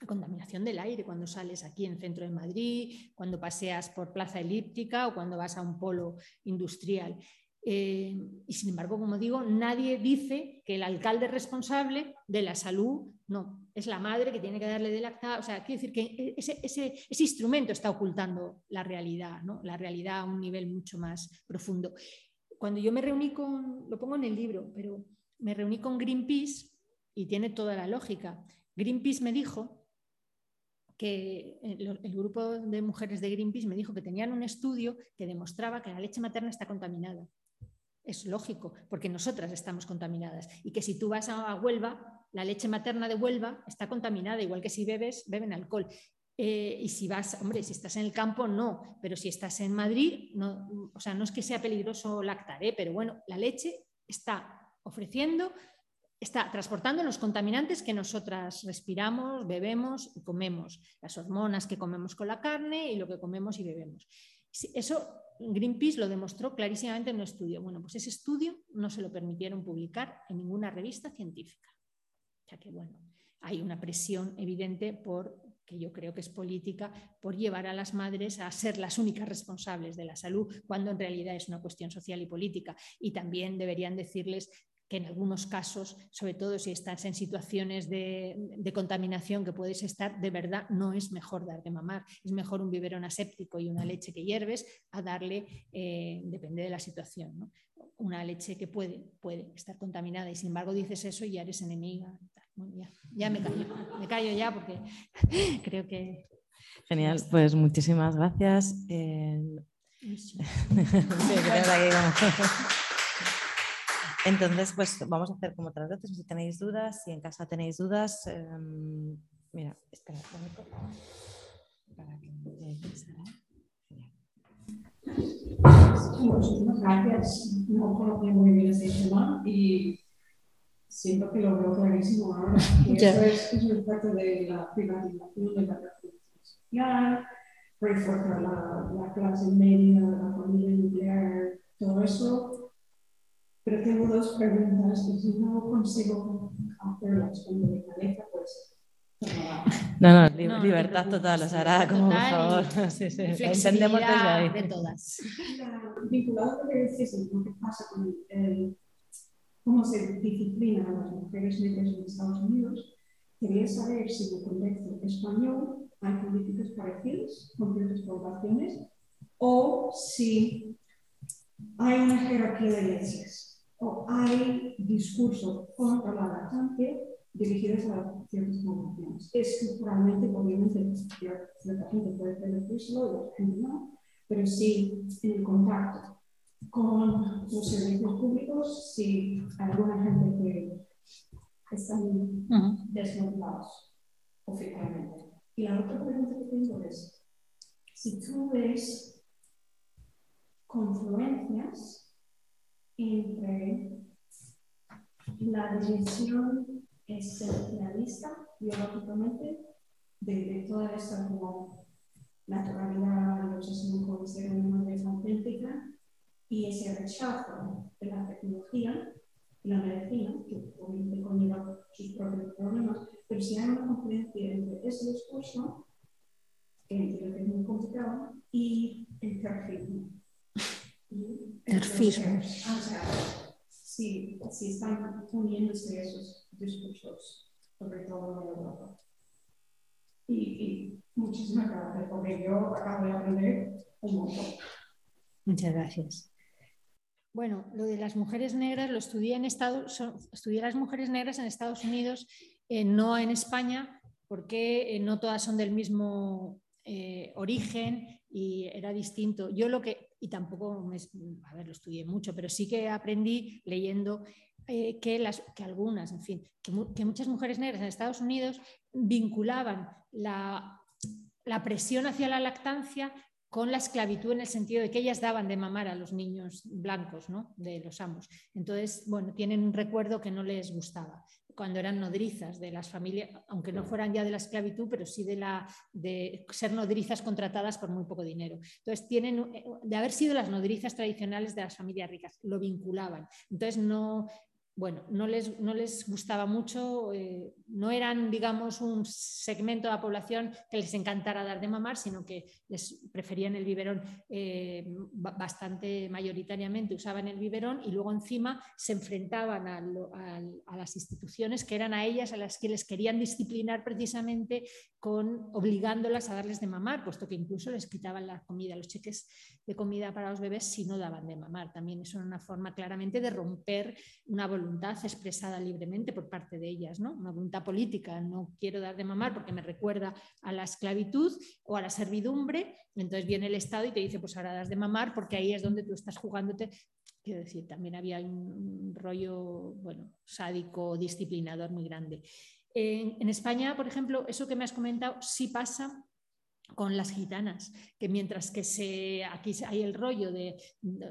La contaminación del aire cuando sales aquí en centro de Madrid, cuando paseas por Plaza Elíptica o cuando vas a un polo industrial. Eh, y sin embargo, como digo, nadie dice que el alcalde responsable de la salud, no, es la madre que tiene que darle de lactar. O sea, quiere decir que ese, ese, ese instrumento está ocultando la realidad, ¿no? la realidad a un nivel mucho más profundo cuando yo me reuní con, lo pongo en el libro, pero me reuní con Greenpeace y tiene toda la lógica. Greenpeace me dijo que el, grupo de mujeres de Greenpeace me dijo que tenían un estudio que demostraba que la leche materna está contaminada. Es lógico, porque nosotras estamos contaminadas. Y que si tú vas a Huelva, la leche materna de Huelva está contaminada, igual que si bebes, beben alcohol. Eh, y si vas, hombre, si estás en el campo, no, pero si estás en Madrid, no, o sea, no es que sea peligroso lactar, ¿eh? pero bueno, la leche está ofreciendo, está transportando los contaminantes que nosotras respiramos, bebemos y comemos, las hormonas que comemos con la carne y lo que comemos y bebemos. Eso Greenpeace lo demostró clarísimamente en un estudio. Bueno, pues ese estudio no se lo permitieron publicar en ninguna revista científica. O sea que, bueno, hay una presión evidente por que yo creo que es política, por llevar a las madres a ser las únicas responsables de la salud, cuando en realidad es una cuestión social y política. Y también deberían decirles que en algunos casos, sobre todo si estás en situaciones de, contaminación que puedes estar, de verdad no es mejor dar de mamar, es mejor un biberón aséptico y una leche que hierves a darle, eh, depende de la situación, una leche que puede, puede estar contaminada y sin embargo dices eso y ya eres enemiga ya, me callo, me callo ya porque creo que... Genial, pues muchísimas gracias. Entonces, pues vamos a hacer como otras veces, si tenéis dudas, si en casa tenéis dudas, em, mira, espera, para que Muchísimas gracias. No conozco muy bien ese tema y siento que lo veo clarísimo ahora. Y eso es, es el parte de la privatización de la social, reforzar la, la clase media, la familia nuclear, todo eso. Pero tengo dos preguntas que si no consigo hacerlas con mi cabeza, pues no, no, libertad total, o sea, como por favor. Sí, sí, entendemos desde ahí. de todas. Vinculado a lo que decís, lo que pasa con el, cómo se disciplina a las mujeres negras en Estados Unidos, quería saber si en el contexto español hay políticas parecidas con ciertas poblaciones o si hay una jerarquía de leyes o hay discurso contra la lactancia dirigidas a ciertas poblaciones. Estructuralmente, obviamente, cierta gente puede permitírselo y otra gente no, pero sí en el contacto con los servicios públicos, sí hay alguna gente que están uh desvinculados oficialmente. Y la otra pregunta que tengo es, si tú ves confluencias entre la decisión esencialista biológicamente de, de, toda esta como naturalidad obsesión con ser una auténtica y ese rechazo de la tecnología y la medicina, que obviamente conlleva sus propios problemas, pero si hay una confluencia entre ese discurso, que entiendo que es muy complicado, y el terfismo. Terfismo. O sea, si, si están uniéndose esos discursos, sobre todo en Europa. Y, y muchísimas gracias, porque yo acabo de aprender un montón. Muchas gracias. Bueno, lo de las mujeres negras lo estudié en Estados estudié las mujeres negras en Estados Unidos, eh, no en España, porque eh, no todas son del mismo eh, origen y era distinto. Yo lo que, y tampoco, me, a ver, lo estudié mucho, pero sí que aprendí leyendo que, las, que algunas, en fin, que, muchas mujeres negras en Estados Unidos vinculaban la, la presión hacia la lactancia con la esclavitud en el sentido de que ellas daban de mamar a los niños blancos ¿no? de los amos. Entonces, bueno, tienen un recuerdo que no les gustaba cuando eran nodrizas de las familias, aunque no fueran ya de la esclavitud, pero sí de, la, de ser nodrizas contratadas por muy poco dinero. Entonces, tienen, de haber sido las nodrizas tradicionales de las familias ricas, lo vinculaban. Entonces, no, bueno, no les, no les gustaba mucho, eh, no eran, digamos, un segmento de la población que les encantara dar de mamar, sino que les preferían el biberón eh, bastante mayoritariamente, usaban el biberón y luego encima se enfrentaban a, las instituciones que eran a ellas a las que les querían disciplinar precisamente con obligándolas a darles de mamar, puesto que incluso les quitaban la comida, los cheques de comida para los bebés si no daban de mamar. También eso era una forma claramente de romper una voluntad expresada libremente por parte de ellas, ¿no? una voluntad política. No quiero dar de mamar porque me recuerda a la esclavitud o a la servidumbre. Entonces viene el Estado y te dice, pues ahora das de mamar porque ahí es donde tú estás jugándote quiero decir, también había un rollo, bueno, sádico, disciplinador muy grande. En, España, por ejemplo, eso que me has comentado sí pasa con las gitanas, que mientras que se, aquí hay el rollo de,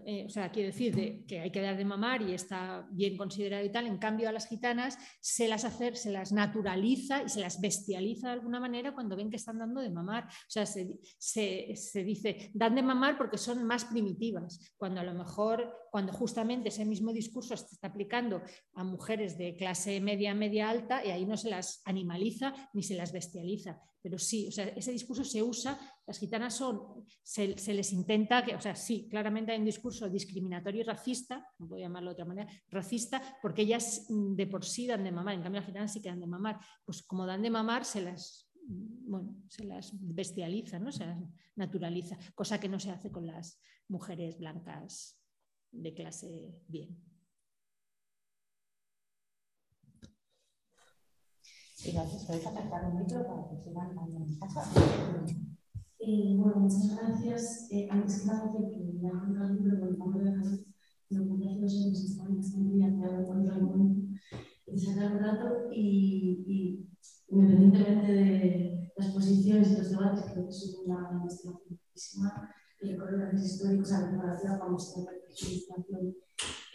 eh, o sea, quiero decir, de, que hay que dar de mamar y está bien considerado y tal, en cambio a las gitanas se las hacer, se las naturaliza y se las bestializa de alguna manera cuando ven que están dando de mamar. O sea, se, se dice, dan de mamar porque son más primitivas, cuando a lo mejor, cuando justamente ese mismo discurso se está aplicando a mujeres de clase media, media alta, y ahí no se las animaliza ni se las bestializa pero sí, o sea, ese discurso se usa, las gitanas son, se, les intenta, que, o sea, sí, claramente hay un discurso discriminatorio y racista, voy a llamarlo de otra manera, racista, porque ellas mm, de por sí dan de mamar, en cambio las gitanas sí que dan de mamar, pues como dan de mamar se las, mm, bueno, se las bestializa, ¿no? se las naturaliza, cosa que no se hace con las mujeres blancas de clase bien. Y gracias, podéis acercar un micro para que sigan en casa. Eh, bueno, muchas gracias. Eh, antes que nada, que me ha contado el libro, bueno, de casa, lo que hace dos años estaba en Estambul, me ha encontrado el momento de sacar un rato y, y independientemente de las posiciones y los debates, creo que es una investigación muchísima, eh, colores históricos a la fotografía, vamos a tener una ilustración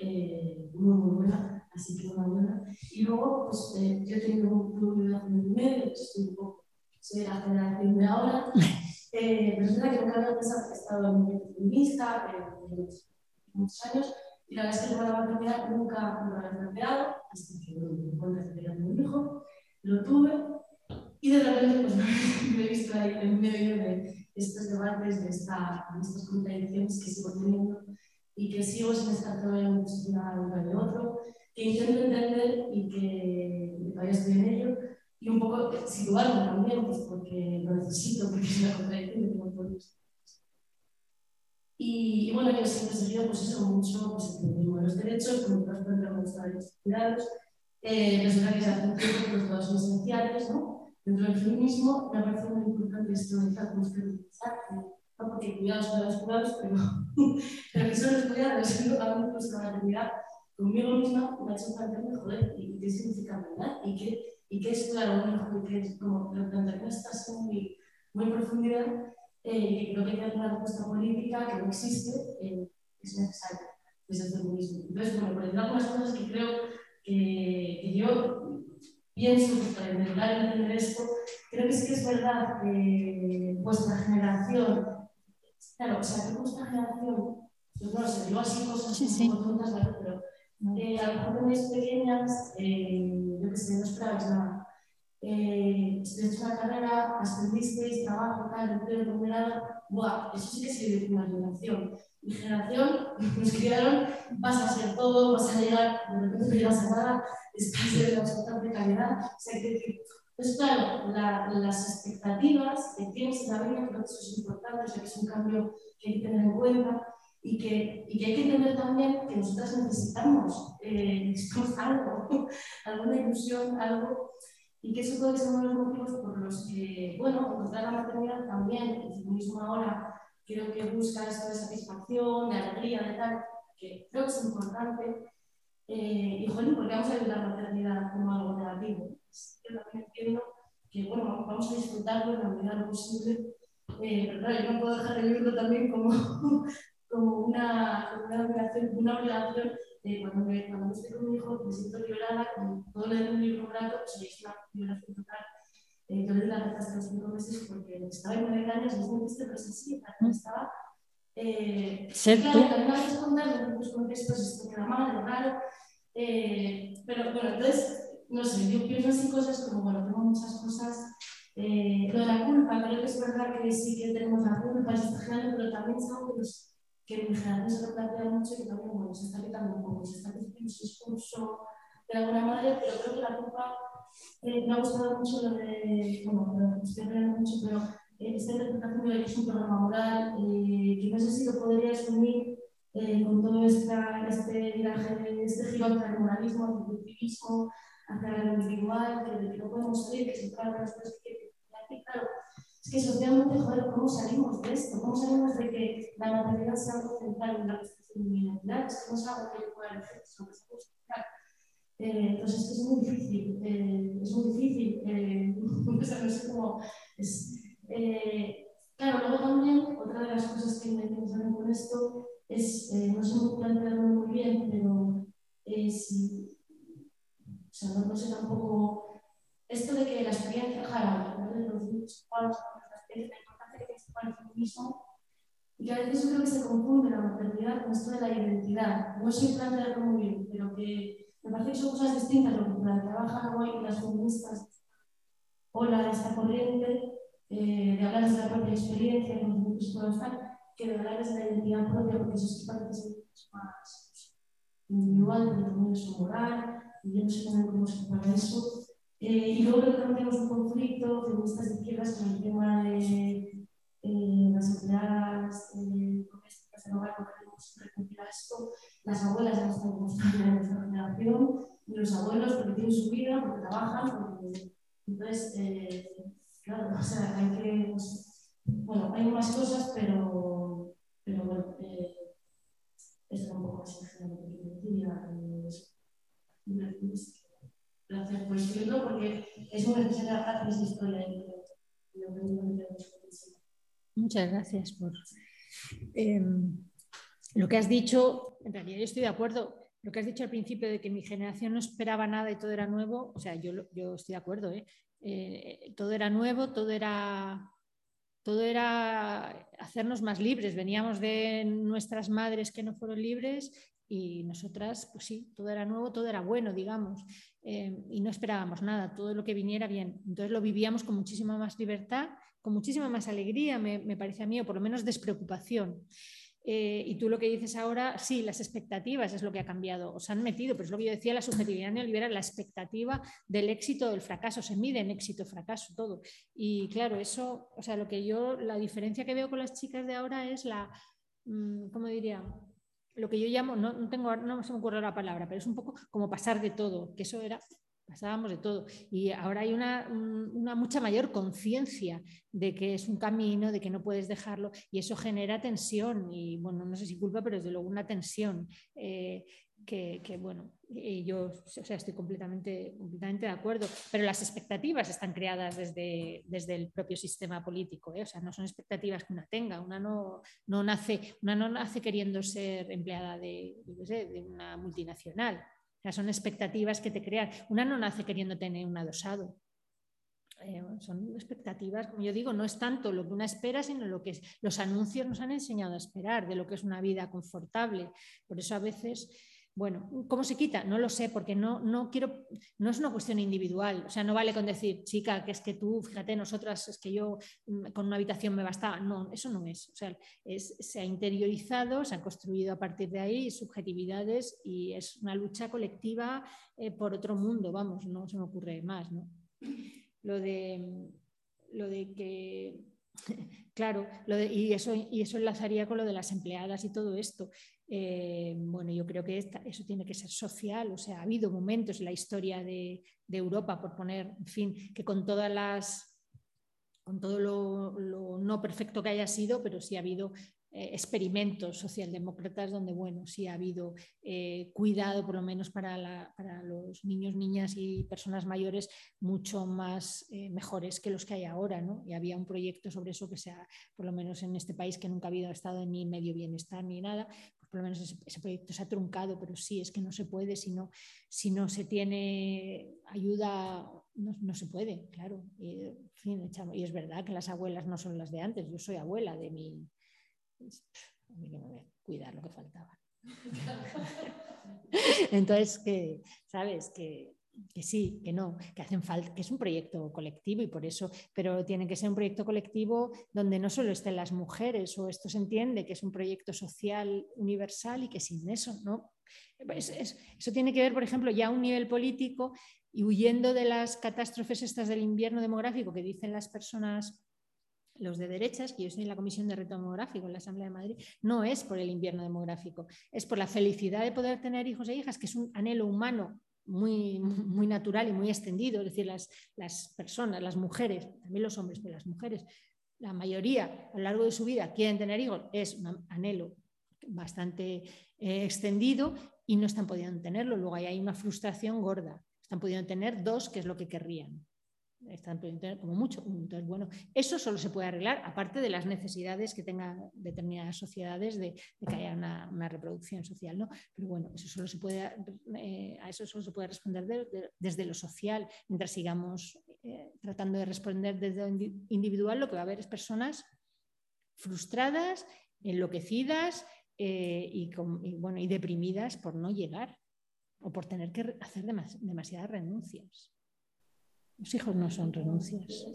eh, muy, muy buena, así que una buena. Y luego, pues eh, yo tengo un club de un medio, estoy un poco, soy de la generación de ahora, eh, pero es verdad que nunca había pensado que he estado en un feminista, eh, muchos años, y la verdad es que el la maternidad nunca me lo había planteado, hasta que me encontré con mi hijo, lo tuve, y de repente pues, me he visto ahí en medio de estos debates, de, esta, de estas contradicciones que sigo teniendo y que sigo sin estar todavía en una uno de otro, que intento entender y que todavía estoy en ello, y un poco situarme también, pues porque lo necesito, porque es una contradicción y, y, bueno, yo siempre he seguido pues eso, mucho pues, el de los derechos, como todos encontramos los cuidados, eh, un tiempo pues todos son esenciales, ¿no? Dentro del feminismo me parece muy importante esto de la no porque cuidados son los cuidados, pero, pero que son los cuidados, a mí pues la maternidad conmigo misma me ha hecho plantearme, joder, ¿y qué significa verdad? ¿Y qué, y qué es claro un hijo? que es como plantearme estas muy, muy profundidad, eh, creo que hay una respuesta política que no existe, eh, es necesaria desde el feminismo. Entonces, bueno, por decir algunas cosas que creo que yo pienso para intentar entender esto, creo que sí que es verdad que vuestra generación, claro, o sea, que vuestra generación, yo no sé, digo así cosas sí, sí. tontas, pero eh, a lo mejor tenéis pequeñas, eh, yo que sé, no esperabais nada. Eh, estudiaste una carrera, ascendisteis, trabajo, tal, empleo, remunerado, ¡buah! Eso sí que es una generación. Mi generación nos criaron, vas a ser todo, vas a llegar, de repente no llegas a nada, estás en la absoluta precariedad. O sea, que, pues claro, la, las expectativas que tienes en la vida, creo que eso es importante, o sea, que es un cambio que hay que tener en cuenta y que, y que hay que entender también que nosotras necesitamos, eh, algo, alguna ilusión, algo, y que eso puede ser uno de los motivos por los que, bueno, encontrar la maternidad también, el feminismo ahora creo que busca esto de satisfacción, de alegría, de tal, que creo que es importante, eh, y joder, ¿por qué vamos a ver la maternidad como algo negativo? Yo también entiendo que, bueno, vamos a disfrutarlo en la medida de lo posible, eh, pero claro, yo no puedo dejar de vivirlo también como, como una, una obligación, una obligación eh, cuando, me, cuando estoy con mi hijo me siento liberada, con todo lo de un libro grato, pues es una liberación total. Eh, yo le di las gracias a los cinco meses porque estaba en nueve años, es muy triste, pero es así, estaba eh, Ser claro, tú. También a veces contar, pues con esto queda mal, raro. Eh, pero bueno, entonces, no sé, yo pienso así cosas como, bueno, tengo muchas cosas. Eh, lo de la culpa, creo que es verdad que sí que tenemos la culpa, se está generando, pero también es algo que, nos, que en mi generación se lo plantea mucho y que también, bueno, se está quitando un poco, se está quitando su discurso de alguna manera, pero creo que la culpa, eh, me ha gustado mucho lo de, bueno, lo estoy aprendiendo mucho, pero esta interpretación de que es un programa moral, eh, que no sé si lo podrías unir eh, con todo esta, este viaje, este giro hacia el moralismo, hacia el positivismo, hacia lo individual, que, que no podemos salir, que se trata de cosas que, claro, es que socialmente, joder, ¿cómo salimos de esto? ¿Cómo salimos de que la maternidad sea algo central en la prestación de Es que no es algo que pueda hacer, sino que se puede. Eh, es muy difícil, eh, es muy difícil, eh, no sé cómo, es, eh, claro, luego también, otra de las cosas que me interesan con esto es, eh, no sé muy plantearlo muy bien, pero eh, si, o sea, no, no, sé tampoco, esto de que la experiencia, jara, ¿no? de los niños, la importancia que tiene para el feminismo, y que a veces yo creo que se confunde la maternidad con esto de la identidad. No sé plantearlo muy bien, pero que me parece que son cosas distintas lo que trabajan hoy las feministas o la de esta corriente eh, de hablar de la propia experiencia, con puedo estar, que de hablar de la identidad propia, porque eso sí parece ser más individual, pero también es moral, y yo no sé cómo se para eso. Eh, y luego también tenemos un conflicto feministas de izquierdas con el tema de eh, las empleadas domésticas del hogar, no queremos recumplir esto. Las abuelas ya están mostrando en nuestra generación, y los abuelos porque tienen su vida, porque trabajan, porque... Entonces, eh, Claro, o sea, hay que. Pues, bueno, hay más cosas, pero, pero bueno, eh, es un poco más lo que decía. Gracias por escribirlo porque es muy necesario hacer esa historia. Muchas gracias por, Em, lo que has dicho, en realidad yo estoy de acuerdo. Lo que has dicho al principio de que mi generación no esperaba nada y todo era nuevo, o sea, yo, yo estoy de acuerdo. ¿eh? Eh, todo era nuevo, todo era, todo era hacernos más libres. Veníamos de nuestras madres que no fueron libres y nosotras, pues sí, todo era nuevo, todo era bueno, digamos, eh, y no esperábamos nada, todo lo que viniera bien. Entonces lo vivíamos con muchísima más libertad, con muchísima más alegría, me, me parece a mí, o por lo menos despreocupación. Eh, y tú lo que dices ahora, sí, las expectativas es lo que ha cambiado, os han metido, pero es lo que yo decía, la subjetividad neoliberal, la expectativa del éxito del fracaso, se mide en éxito, fracaso, todo. Y claro, eso, o sea, lo que yo, la diferencia que veo con las chicas de ahora es la, mm, ¿cómo diría? Lo que yo llamo, no, no tengo, no se me ocurre la palabra, pero es un poco como pasar de todo, que eso era pasábamos de todo. Y ahora hay una, mucha mayor conciencia de que es un camino, de que no puedes dejarlo, y eso genera tensión, y bueno, no sé si culpa, pero desde luego una tensión. Eh, que, bueno, yo sea, estoy completamente, completamente de acuerdo, pero las expectativas están creadas desde, desde el propio sistema político, ¿eh? o sea, no son expectativas que una tenga, una no, no, nace, una no nace queriendo ser empleada de, de una multinacional, son expectativas que te crean. Una no nace queriendo tener un adosado. Eh, son expectativas, como yo digo, no es tanto lo que una espera, sino lo que los anuncios nos han enseñado a esperar, de lo que es una vida confortable. Por eso a veces bueno, ¿cómo se quita? No lo sé, porque no, no quiero, no es una cuestión individual. O sea, no vale con decir, chica, que es que tú, fíjate, nosotras, es que yo mm, con una habitación me bastaba. No, eso no es. O sea, se ha interiorizado, se ha construido a partir de ahí subjetividades y es una lucha colectiva eh, por otro mundo, vamos, no se me ocurre más, ¿no? Lo de, lo de que Claro, y, eso, y eso enlazaría con lo de las empleadas y todo esto. Eh, bueno, yo creo que eso tiene que ser social, o sea, ha habido momentos en la historia de, Europa, por poner, en fin, que con todas las con todo lo, no perfecto que haya sido, pero sí ha habido eh, experimentos socialdemócratas donde, bueno, sí ha habido eh, cuidado, por lo menos para, los niños, niñas y personas mayores, mucho más eh, mejores que los que hay ahora, ¿no? Y había un proyecto sobre eso que sea, por lo menos en este país, que nunca ha habido estado ni medio bienestar ni nada, pues por lo menos ese, proyecto se ha truncado, pero sí, es que no se puede, si no, si no se tiene ayuda, no, se puede, claro. Y, y es verdad que las abuelas no son las de antes, yo soy abuela de mi a mí que me voy a cuidar lo que faltaba. Entonces, que, ¿sabes? Que, que, sí, que no, que hacen falta, que es un proyecto colectivo y por eso, pero tiene que ser un proyecto colectivo donde no solo estén las mujeres, o esto se entiende que es un proyecto social universal y que sin eso, ¿no? eso tiene que ver, por ejemplo, ya a un nivel político y huyendo de las catástrofes estas del invierno demográfico que dicen las personas los de derechas, que yo estoy en la Comisión de Reto Demográfico en la Asamblea de Madrid, no es por el invierno demográfico, es por la felicidad de poder tener hijos e hijas, que es un anhelo humano muy, muy natural y muy extendido, es decir, las, las personas, las mujeres, también los hombres, pero las mujeres, la mayoría a lo largo de su vida quieren tener hijos, es un anhelo bastante eh, extendido y no están pudiendo tenerlo. Luego hay una frustración gorda. Están pudiendo tener dos, que es lo que querrían están como mucho. Entonces, bueno, eso solo se puede arreglar, aparte de las necesidades que tengan determinadas sociedades de, que haya una, reproducción social, ¿no? Pero bueno, eso solo se puede, eh, a eso solo se puede responder desde lo social. Mientras sigamos eh, tratando de responder desde lo individual, lo que va a haber es personas frustradas, enloquecidas eh, y, bueno, y deprimidas por no llegar o por tener que hacer demasiadas renuncias. Los hijos no son renuncias.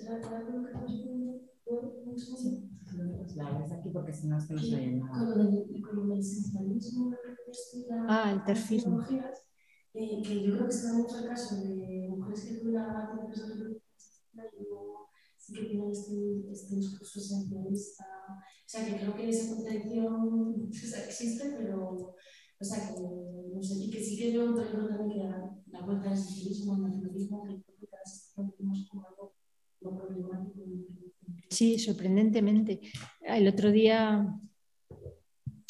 Ah, el terfismo. Que yo creo que se da mucho el caso de mujeres que cuidan a y luego sí que tienen este, este discurso esencialista. O sea, que creo que esa contradicción existe, pero o sea, que, no sé, y que sí que yo creo también que la, la vuelta al esencialismo, al nacionalismo, que Sí, sorprendentemente. El otro día,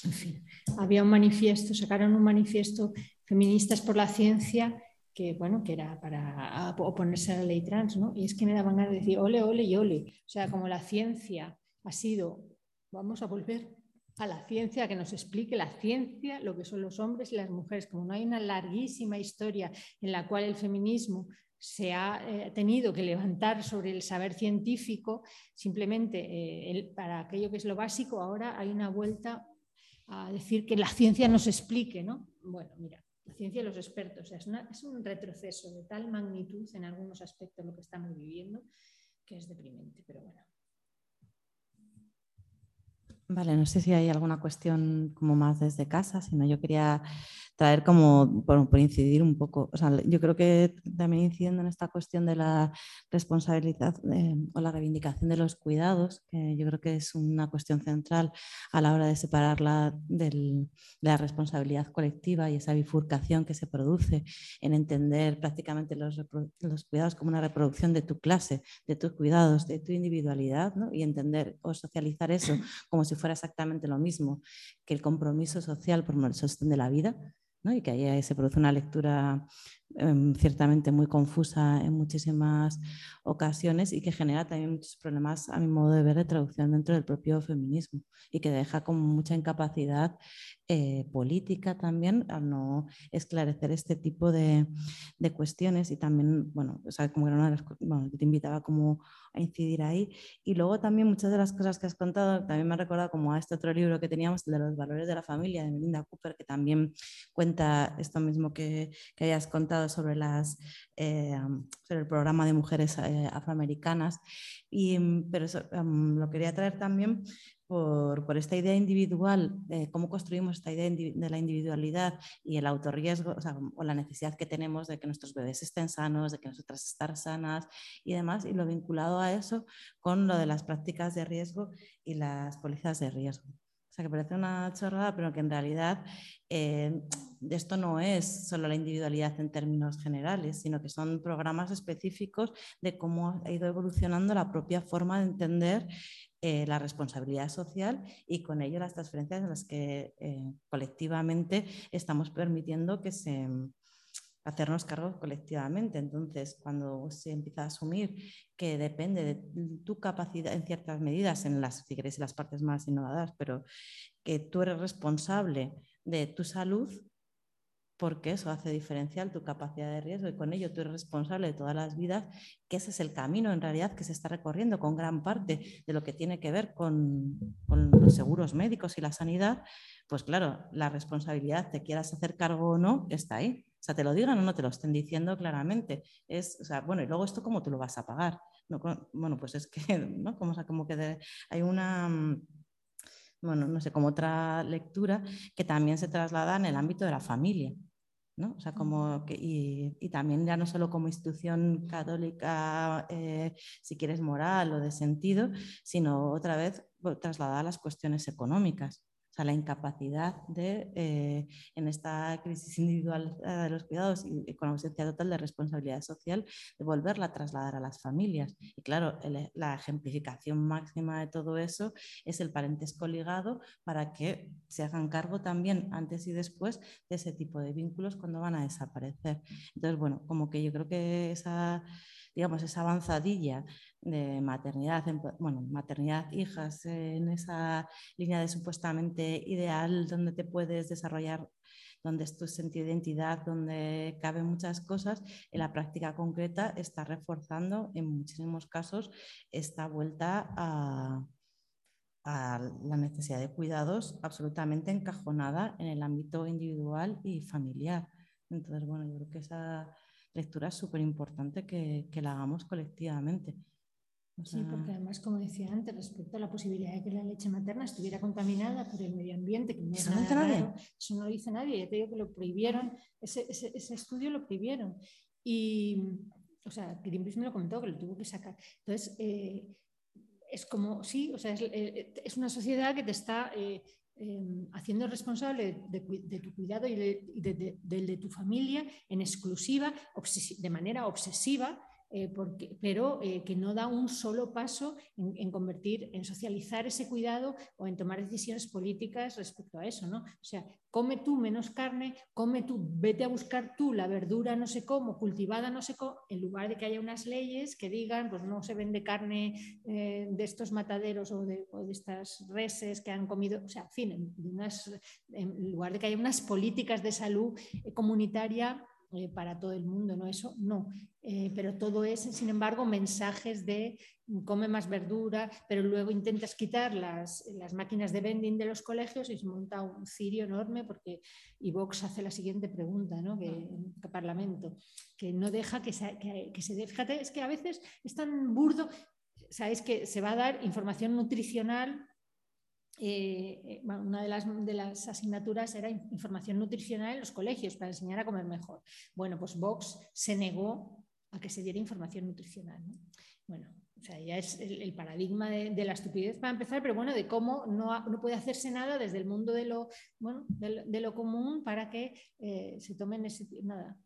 en fin, había un manifiesto, sacaron un manifiesto Feministas por la Ciencia que, bueno, que era para oponerse a la ley trans, ¿no? Y es que me daban ganas de decir ole, ole y ole. O sea, como la ciencia ha sido, vamos a volver a la ciencia, que nos explique la ciencia, lo que son los hombres y las mujeres. Como no hay una larguísima historia en la cual el feminismo se ha eh, tenido que levantar sobre el saber científico, simplemente eh, para aquello que es lo básico, ahora hay una vuelta a decir que la ciencia nos explique, ¿no? Bueno, mira, la ciencia y los expertos, es, es un retroceso de tal magnitud en algunos aspectos lo que estamos viviendo que es deprimente, pero bueno. Vale, no sé si hay alguna cuestión como más desde casa, sino yo quería traer como, por, incidir un poco, o sea, yo creo que también incidiendo en esta cuestión de la responsabilidad eh, o la reivindicación de los cuidados, que yo creo que es una cuestión central a la hora de separarla de la responsabilidad colectiva y esa bifurcación que se produce en entender prácticamente los, los, cuidados como una reproducción de tu clase, de tus cuidados, de tu individualidad, ¿no? y entender o socializar eso como si fuera exactamente lo mismo que el compromiso social por el sostén de la vida y que ahí se produce una lectura em, ciertamente muy confusa en muchísimas ocasiones y que genera también muchos problemas, a mi modo de ver, de traducción dentro del propio feminismo y que deja con mucha incapacidad eh, política también al no esclarecer este tipo de, de cuestiones y también, bueno, o sea, como era una de las, bueno, te invitaba como a incidir ahí. Y luego también muchas de las cosas que has contado también me ha recordado como a este otro libro que teníamos, de los valores de la familia, de Melinda Cooper, que también cuenta esto mismo que, que hayas contado sobre, las, eh, sobre el programa de mujeres eh, afroamericanas, y, pero eso, lo quería traer también por, esta idea individual, cómo construimos esta idea de la individualidad y el autorriesgo, o, la necesidad que tenemos de que nuestros bebés estén sanos, de que nosotras estén sanas y demás, y lo vinculado a eso con lo de las prácticas de riesgo y las pólizas de riesgo. O sea, que parece una chorrada, pero que en realidad eh, esto no es solo la individualidad en términos generales, sino que son programas específicos de cómo ha ido evolucionando la propia forma de entender eh, la responsabilidad social y con ello las transferencias en las que eh, colectivamente estamos permitiendo que se hacernos cargo colectivamente. Entonces, cuando se empieza a asumir que depende de tu capacidad en ciertas medidas, en las, si las partes más innovadoras, pero que tú eres responsable de tu salud, porque eso hace diferencial tu capacidad de riesgo y con ello tú eres responsable de todas las vidas, que ese es el camino en realidad que se está recorriendo con gran parte de lo que tiene que ver con, los seguros médicos y la sanidad, pues claro, la responsabilidad, te quieras hacer cargo o no, está ahí. O sea, te lo digan o no te lo estén diciendo claramente. Es, o sea, bueno, y luego esto cómo tú lo vas a pagar. bueno, pues es que, ¿no? Como, como que hay una mm, bueno, no sé, como otra lectura que también se traslada en el ámbito de la familia. O sea, como que, y, también ya no solo como institución católica, eh, si quieres, moral o de sentido, sino otra vez trasladada a las cuestiones económicas la incapacidad de, eh, en esta crisis individual eh, de los cuidados y, con ausencia total de responsabilidad social, de volverla a trasladar a las familias. Y claro, la ejemplificación máxima de todo eso es el parentesco ligado para que se hagan cargo también antes y después de ese tipo de vínculos cuando van a desaparecer. Entonces, bueno, como que yo creo que esa digamos, esa avanzadilla de maternidad, bueno, maternidad, hijas, en esa línea de supuestamente ideal donde te puedes desarrollar, donde es tu sentido de identidad, donde caben muchas cosas, en la práctica concreta está reforzando en muchísimos casos esta vuelta a, a la necesidad de cuidados absolutamente encajonada en el ámbito individual y familiar. Entonces, bueno, yo creo que esa lectura es súper importante que, que, la hagamos colectivamente. sí, porque además, como decía antes, respecto a la posibilidad de que la leche materna estuviera contaminada por el medio ambiente, que no es nada raro, eso no lo dice nadie, ya te digo que lo prohibieron, ese, ese, ese estudio lo prohibieron. Y, o sea, Greenpeace me lo comentó, que lo tuvo que sacar. Entonces, eh, es como, sí, o sea, es, eh, es, una sociedad que te está eh, Em, haciendo responsable de, tu cuidado y del de, tu familia en exclusiva, de manera obsesiva, eh, porque, pero eh, que no da un solo paso en, convertir, en socializar ese cuidado o en tomar decisiones políticas respecto a eso, ¿no? O sea, come tú menos carne, come tú, vete a buscar tú la verdura no sé cómo, cultivada no sé cómo, en lugar de que haya unas leyes que digan, pues no se vende carne eh, de estos mataderos o de, estas reses que han comido, o sea, en fin, en lugar de que haya unas políticas de salud comunitaria eh, para todo el mundo, ¿no? Eso no. Eh, pero todo es, sin embargo, mensajes de come más verdura, pero luego intentas quitar las, las máquinas de vending de los colegios y se monta un cirio enorme porque y Vox hace la siguiente pregunta, ¿no? Que, Parlamento, que no deja que se, que, que se dé. Fíjate, es que a veces es tan burdo, sabéis que se va a dar información nutricional eh, eh, una de las, de las, asignaturas era información nutricional en los colegios para enseñar a comer mejor. Bueno, pues Vox se negó a que se diera información nutricional. Bueno, o sea, ya es el, paradigma de, la estupidez para empezar, pero bueno, de cómo no, no puede hacerse nada desde el mundo de lo, bueno, de, lo común para que eh, se tomen ese... Nada,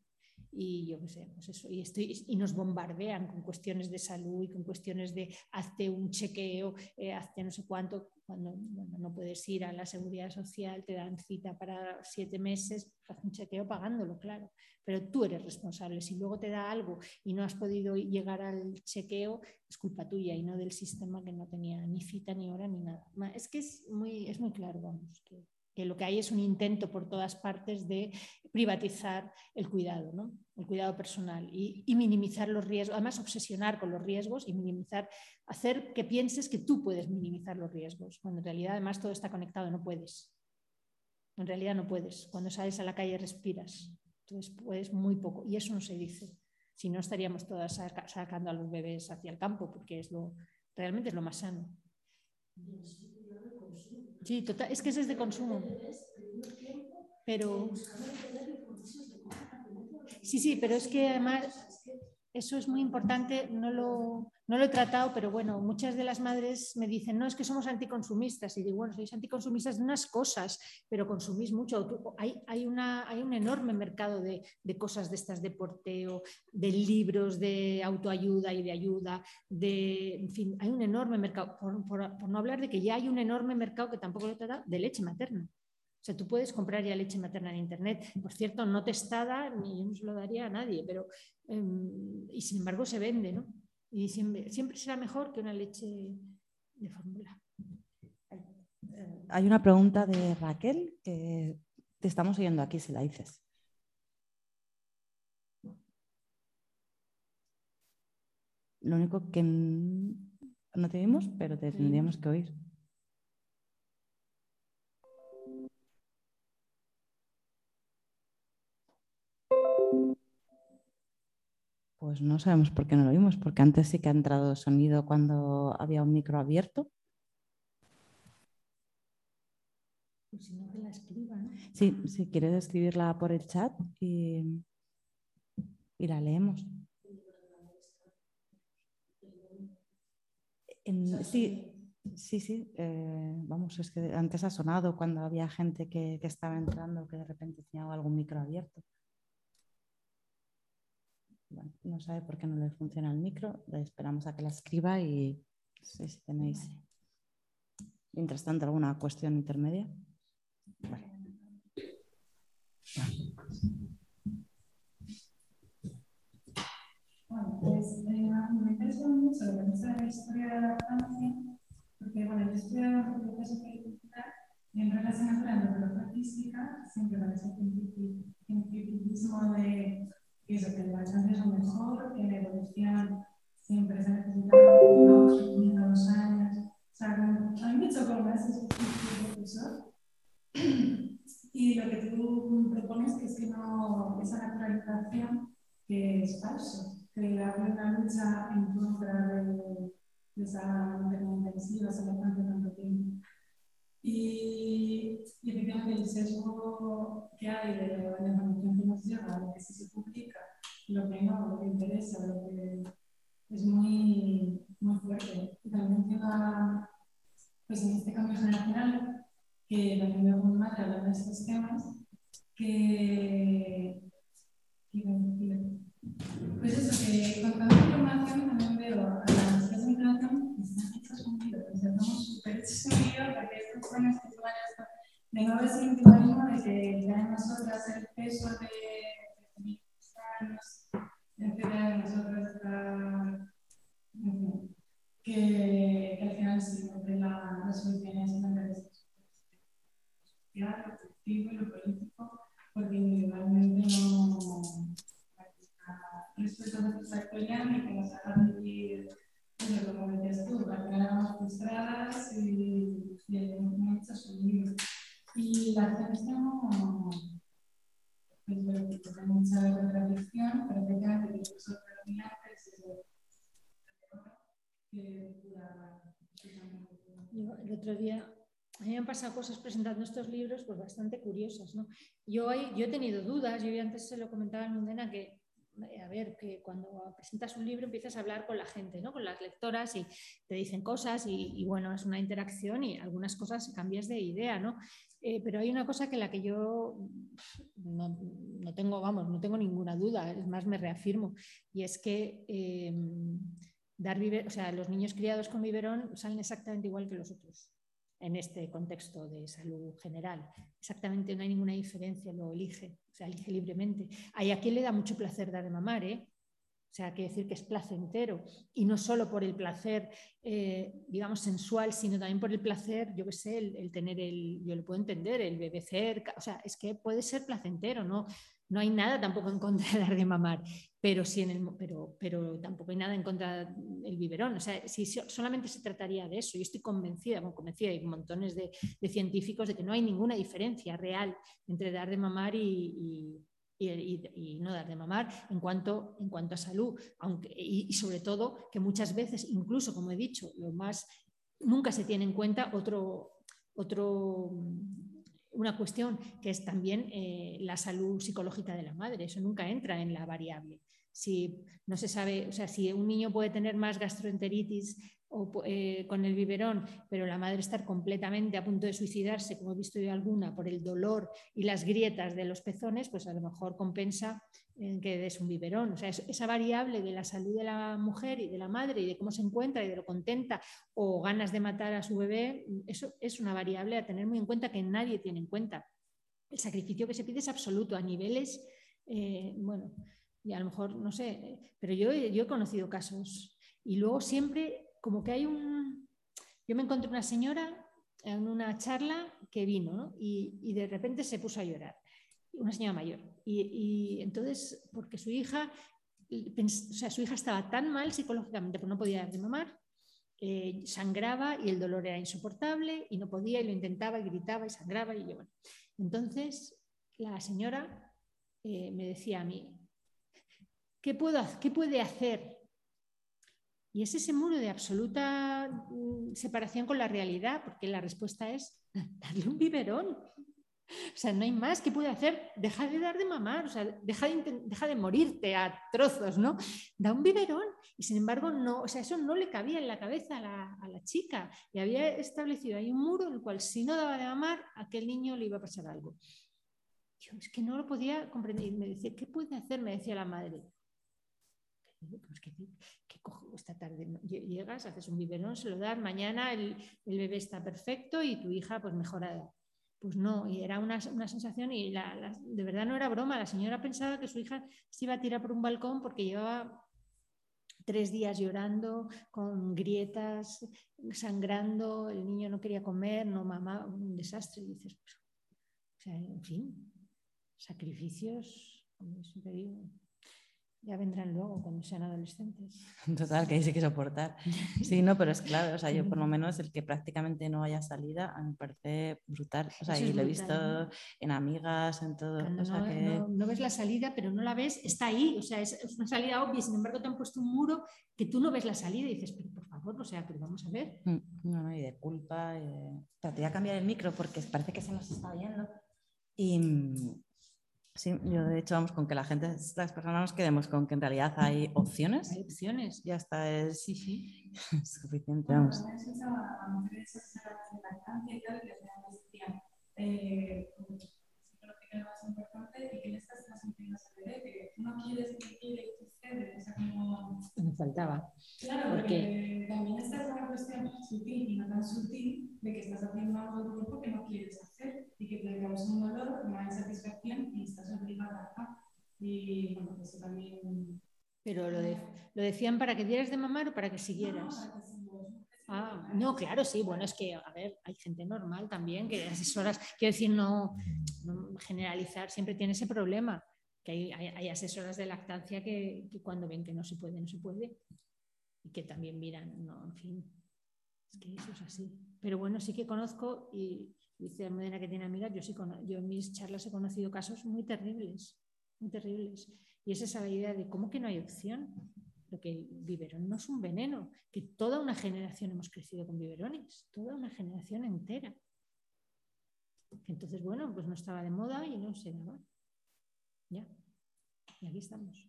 y yo qué sé, pues eso, y, estoy, y nos bombardean con cuestiones de salud y con cuestiones de hazte un chequeo, eh, hazte no sé cuánto, cuando no puedes ir a la seguridad social, te dan cita para siete meses, haz un chequeo pagándolo, claro, pero tú eres responsable. Si luego te da algo y no has podido llegar al chequeo, es culpa tuya y no del sistema que no tenía ni cita, ni hora, ni nada. Es que es muy, es muy claro, vamos, que que lo que hay es un intento por todas partes de privatizar el cuidado, ¿no? el cuidado personal y, minimizar los riesgos, además obsesionar con los riesgos y minimizar, hacer que pienses que tú puedes minimizar los riesgos, cuando en realidad además todo está conectado, no puedes. En realidad no puedes. Cuando sales a la calle respiras, entonces puedes muy poco y eso no se dice. Si no estaríamos todas sacando a los bebés hacia el campo porque es lo, realmente es lo más sano. Sí, total, es que ese es de consumo. Pero. Sí, sí, pero es que además eso es muy importante, no lo, he tratado, pero bueno, muchas de las madres me dicen, no, es que somos anticonsumistas. Y digo, bueno, sois anticonsumistas de unas cosas, pero consumís mucho. Hay, un enorme mercado de, de, cosas de estas de porteo, de libros de autoayuda y de ayuda, de, en fin, hay un enorme mercado, por, por, no hablar de que ya hay un enorme mercado que tampoco lo he tratado, de leche materna. O sea, tú puedes comprar ya leche materna en Internet, por cierto, no testada, ni yo no se lo daría a nadie, pero em, y sin embargo se vende, ¿no? Y siempre, siempre será mejor que una leche de fórmula. Hay una pregunta de Raquel que te estamos oyendo aquí, si la dices. Lo único que no te vimos, pero te tendríamos que oír. Pues no sabemos por qué no lo vimos, porque antes sí que ha entrado sonido cuando había un micro abierto. Pues si no, que la escriba, Sí, si quieres escribirla por el chat y, la leemos. sí, sí, sí. Eh, vamos, es que antes ha sonado cuando había gente que, que estaba entrando que de repente tenía algún micro abierto no sabe por qué no le funciona el micro. Le esperamos a que la escriba y sé si tenéis, mientras tanto, alguna cuestión intermedia. Vale. Bueno, pues eh, me interesa mucho lo que es la historia de la Francia, porque bueno, yo estudio educación política y en relación a la neurofísica siempre con ese cientificismo de que eso, que las antes son mejor, que la evolución siempre se ha necesitado dos, años. O sea, a mí me chocó más ese profesor. Y lo que tú propones que es que no, esa naturalización que es falso, que hay una lucha en contra de, de esa esa lactancia tanto tiempo. Y, y efectivamente el sesgo que hay de la información que nos llega, lo que sí se publica, lo que no, lo que interesa, lo que es muy, muy fuerte. Y también menciona, pues en este cambio generacional, que también veo con madre hablando de estos temas, que, Pues eso, que con tanta información también veo a las clases estamos súper lío porque estos jóvenes que suban esto, de no ese individualismo de que ya nosotras el peso de, de años, etcétera, de nosotros está, que, que al final siempre la, la solución es una social, lo colectivo y lo político, porque individualmente no respeto a nuestra actualidad y que nos haga vivir, pues, como decías tú, éramos frustradas y, y muchas unidas. Y la ciencia no, pues bueno, tiene mucha contradicción, pero que los predominantes es que Yo, el otro día a mí me han pasado cosas presentando estos libros pues bastante curiosas. ¿no? Yo, hay, yo he tenido dudas, yo antes se lo comentaba en Mundena que, a ver, que cuando presentas un libro empiezas a hablar con la gente, ¿no? con las lectoras y te dicen cosas y, y bueno, es una interacción y algunas cosas cambias de idea, ¿no? Eh, pero hay una cosa que la que yo no, no, tengo, vamos, no tengo ninguna duda, es más, me reafirmo, y es que eh, dar o sea, los niños criados con biberón salen exactamente igual que los otros en este contexto de salud general. Exactamente, no hay ninguna diferencia, lo elige, o sea, elige libremente. Hay a quien le da mucho placer dar de mamar, ¿eh? O sea, quiere decir que es placentero y no solo por el placer, eh, digamos, sensual, sino también por el placer, yo qué sé, el, tener el, yo lo puedo entender, el bebé cerca, o sea, es que puede ser placentero, ¿no? No hay nada tampoco en contra de dar de mamar, pero, sí en el, pero, pero tampoco hay nada en contra del biberón. O sea, si solamente se trataría de eso, yo estoy convencida, bueno, convencida, hay montones de, científicos de que no hay ninguna diferencia real entre dar de mamar y, y, y, y, no dar de mamar en cuanto, en cuanto a salud, aunque, y, sobre todo que muchas veces, incluso como he dicho, lo más nunca se tiene en cuenta otro, otro una cuestión que es también eh, la salud psicológica de la madre. Eso nunca entra en la variable. Si no se sabe, o sea, si un niño puede tener más gastroenteritis o, eh, con el biberón, pero la madre estar completamente a punto de suicidarse, como he visto yo alguna, por el dolor y las grietas de los pezones, pues a lo mejor compensa en que es un biberón. O sea, esa variable de la salud de la mujer y de la madre y de cómo se encuentra y de lo contenta o ganas de matar a su bebé, eso es una variable a tener muy en cuenta que nadie tiene en cuenta. El sacrificio que se pide es absoluto a niveles, eh, bueno, y a lo mejor, no sé, pero yo, yo he conocido casos y luego siempre como que hay un... Yo me encontré una señora en una charla que vino ¿no? y, de repente se puso a llorar, una señora mayor. Y, entonces, porque su hija, o sea, su hija estaba tan mal psicológicamente, porque no podía dar de mamar, eh, sangraba y el dolor era insoportable y no podía y lo intentaba y gritaba y sangraba y yo. Entonces, la señora eh, me decía a mí, ¿qué, puedo, ¿qué puede hacer y es ese muro de absoluta mm, separación con la realidad, porque la respuesta es darle un biberón. O sea, no hay más que puede hacer. Deja de dar de mamar, o sea, deja de, deja de morirte a trozos, ¿no? Da un biberón. Y sin embargo, no, o sea, eso no le cabía en la cabeza a la, a la chica. Y había establecido ahí un muro en el cual si no daba de mamar, a aquel niño le iba a pasar algo. Yo es que no lo podía comprender. Me decía, ¿qué puede hacer? Me decía la madre pues esta tarde, llegas, haces un biberón, se lo das, mañana el, el, bebé está perfecto y tu hija pues mejorada. Pues no, y era una, una sensación y la, de verdad no era broma, la señora pensaba que su hija se iba a tirar por un balcón porque llevaba tres días llorando, con grietas, sangrando, el niño no quería comer, no mamá, un desastre. Y dices, pues, o sea, en fin, sacrificios, como siempre digo, ya vendrán luego cuando sean adolescentes. Total, que hay que soportar. Sí, no, pero es claro, o sea, yo por lo menos el que prácticamente no haya salida, a mí me parece brutal. O sea, y lo he visto ¿no? en amigas, en todo. No, o sea, que... no, no, ves la salida, pero no la ves, está ahí. O sea, es, es, una salida obvia, sin embargo te han puesto un muro que tú no ves la salida y dices, pero por favor, o sea, pero vamos a ver. Mm, no, no, y de culpa. Y de... Pero te voy a cambiar el micro porque parece que se nos está viendo. Y, Sí, yo de hecho vamos con que la gente, las personas nos quedemos con que en realidad hay opciones. Hay opciones. Ya está, es sí, sí. suficiente. Vamos. lo más importante y que en estas transmisiones se ve que no quieres que quiere faltaba. Claro, porque también está esa cuestión sutil y no tan sutil de que estás haciendo algo del cuerpo que no quieres hacer y que te causa un dolor, una insatisfacción y estás obligada a. Y bueno, eso también. Pero lo, de, lo decían para que dieras de mamar o para que siguieras. Ah, no, claro, sí, bueno, es que, a ver, hay gente normal también, que asesoras, quiero decir, no, no generalizar, siempre tiene ese problema, que hay, asesoras de lactancia que, cuando ven que no se puede, no se puede, y que también miran, no, en fin, es que eso es así. Pero bueno, sí que conozco, y dice Almudena que tiene amigas, yo, sí, yo en mis charlas he conocido casos muy terribles, muy terribles, y es esa la idea de cómo que no hay opción que el biberón no es un veneno, que toda una generación hemos crecido con biberones, toda una generación entera. Entonces, bueno, pues no estaba de moda y no se daba. Ya, y aquí estamos.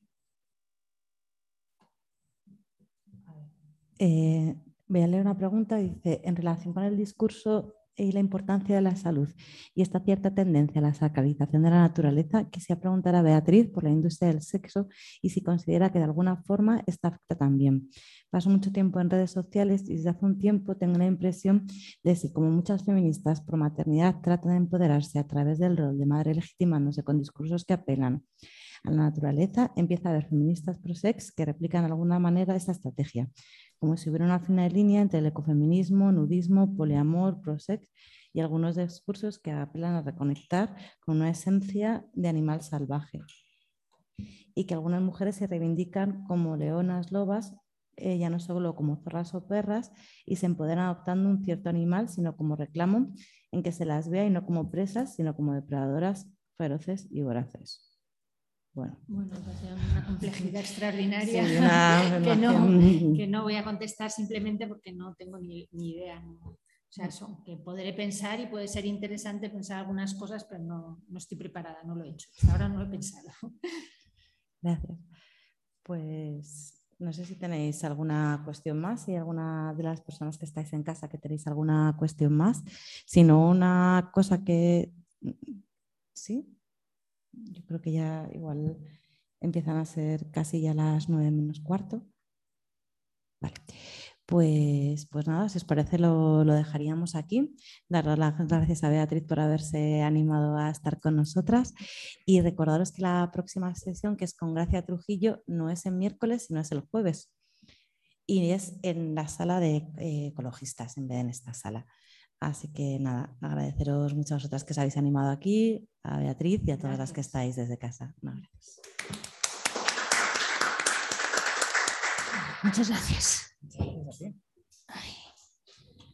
Eh, voy a leer una pregunta, dice, en relación con el discurso y la importancia de la salud y esta cierta tendencia a la sacralización de la naturaleza, quisiera preguntar a Beatriz por la industria del sexo y si considera que de alguna forma esta afecta también. Paso mucho tiempo en redes sociales y desde hace un tiempo tengo la impresión de que como muchas feministas por maternidad tratan de empoderarse a través del rol de madre legitimándose con discursos que apelan a la naturaleza, empieza a haber feministas pro-sex que replican de alguna manera esta estrategia como si hubiera una fina línea entre el ecofeminismo, nudismo, poliamor, prosex y algunos discursos que apelan a reconectar con una esencia de animal salvaje. Y que algunas mujeres se reivindican como leonas, lobas, eh, ya no solo como zorras o perras, y se empoderan adoptando un cierto animal, sino como reclamo en que se las vea y no como presas, sino como depredadoras feroces y voraces. Bueno, bueno pues una complejidad extraordinaria que, no, que, no, voy a contestar simplemente porque no tengo ni, ni idea. ¿no? O sea, eso, que podré pensar y puede ser interesante pensar algunas cosas, pero no, no estoy preparada, no lo he hecho. ahora no lo he pensado. Gracias. Pues no sé si tenéis alguna cuestión más, si alguna de las personas que estáis en casa que tenéis alguna cuestión más, sino una cosa que... ¿Sí? Yo creo que ya igual empiezan a ser casi ya las nueve menos cuarto. Vale. Pues, pues nada, si os parece lo, lo, dejaríamos aquí. Dar las gracias a Beatriz por haberse animado a estar con nosotras y recordaros que la próxima sesión, que es con Gracia Trujillo, no es el miércoles, sino es el jueves. Y es en la sala de eh, ecologistas, en vez de en esta sala. Así que nada, agradeceros mucho a vosotras que os habéis animado aquí, a Beatriz y a todas las que estáis desde casa. Muchas gracias.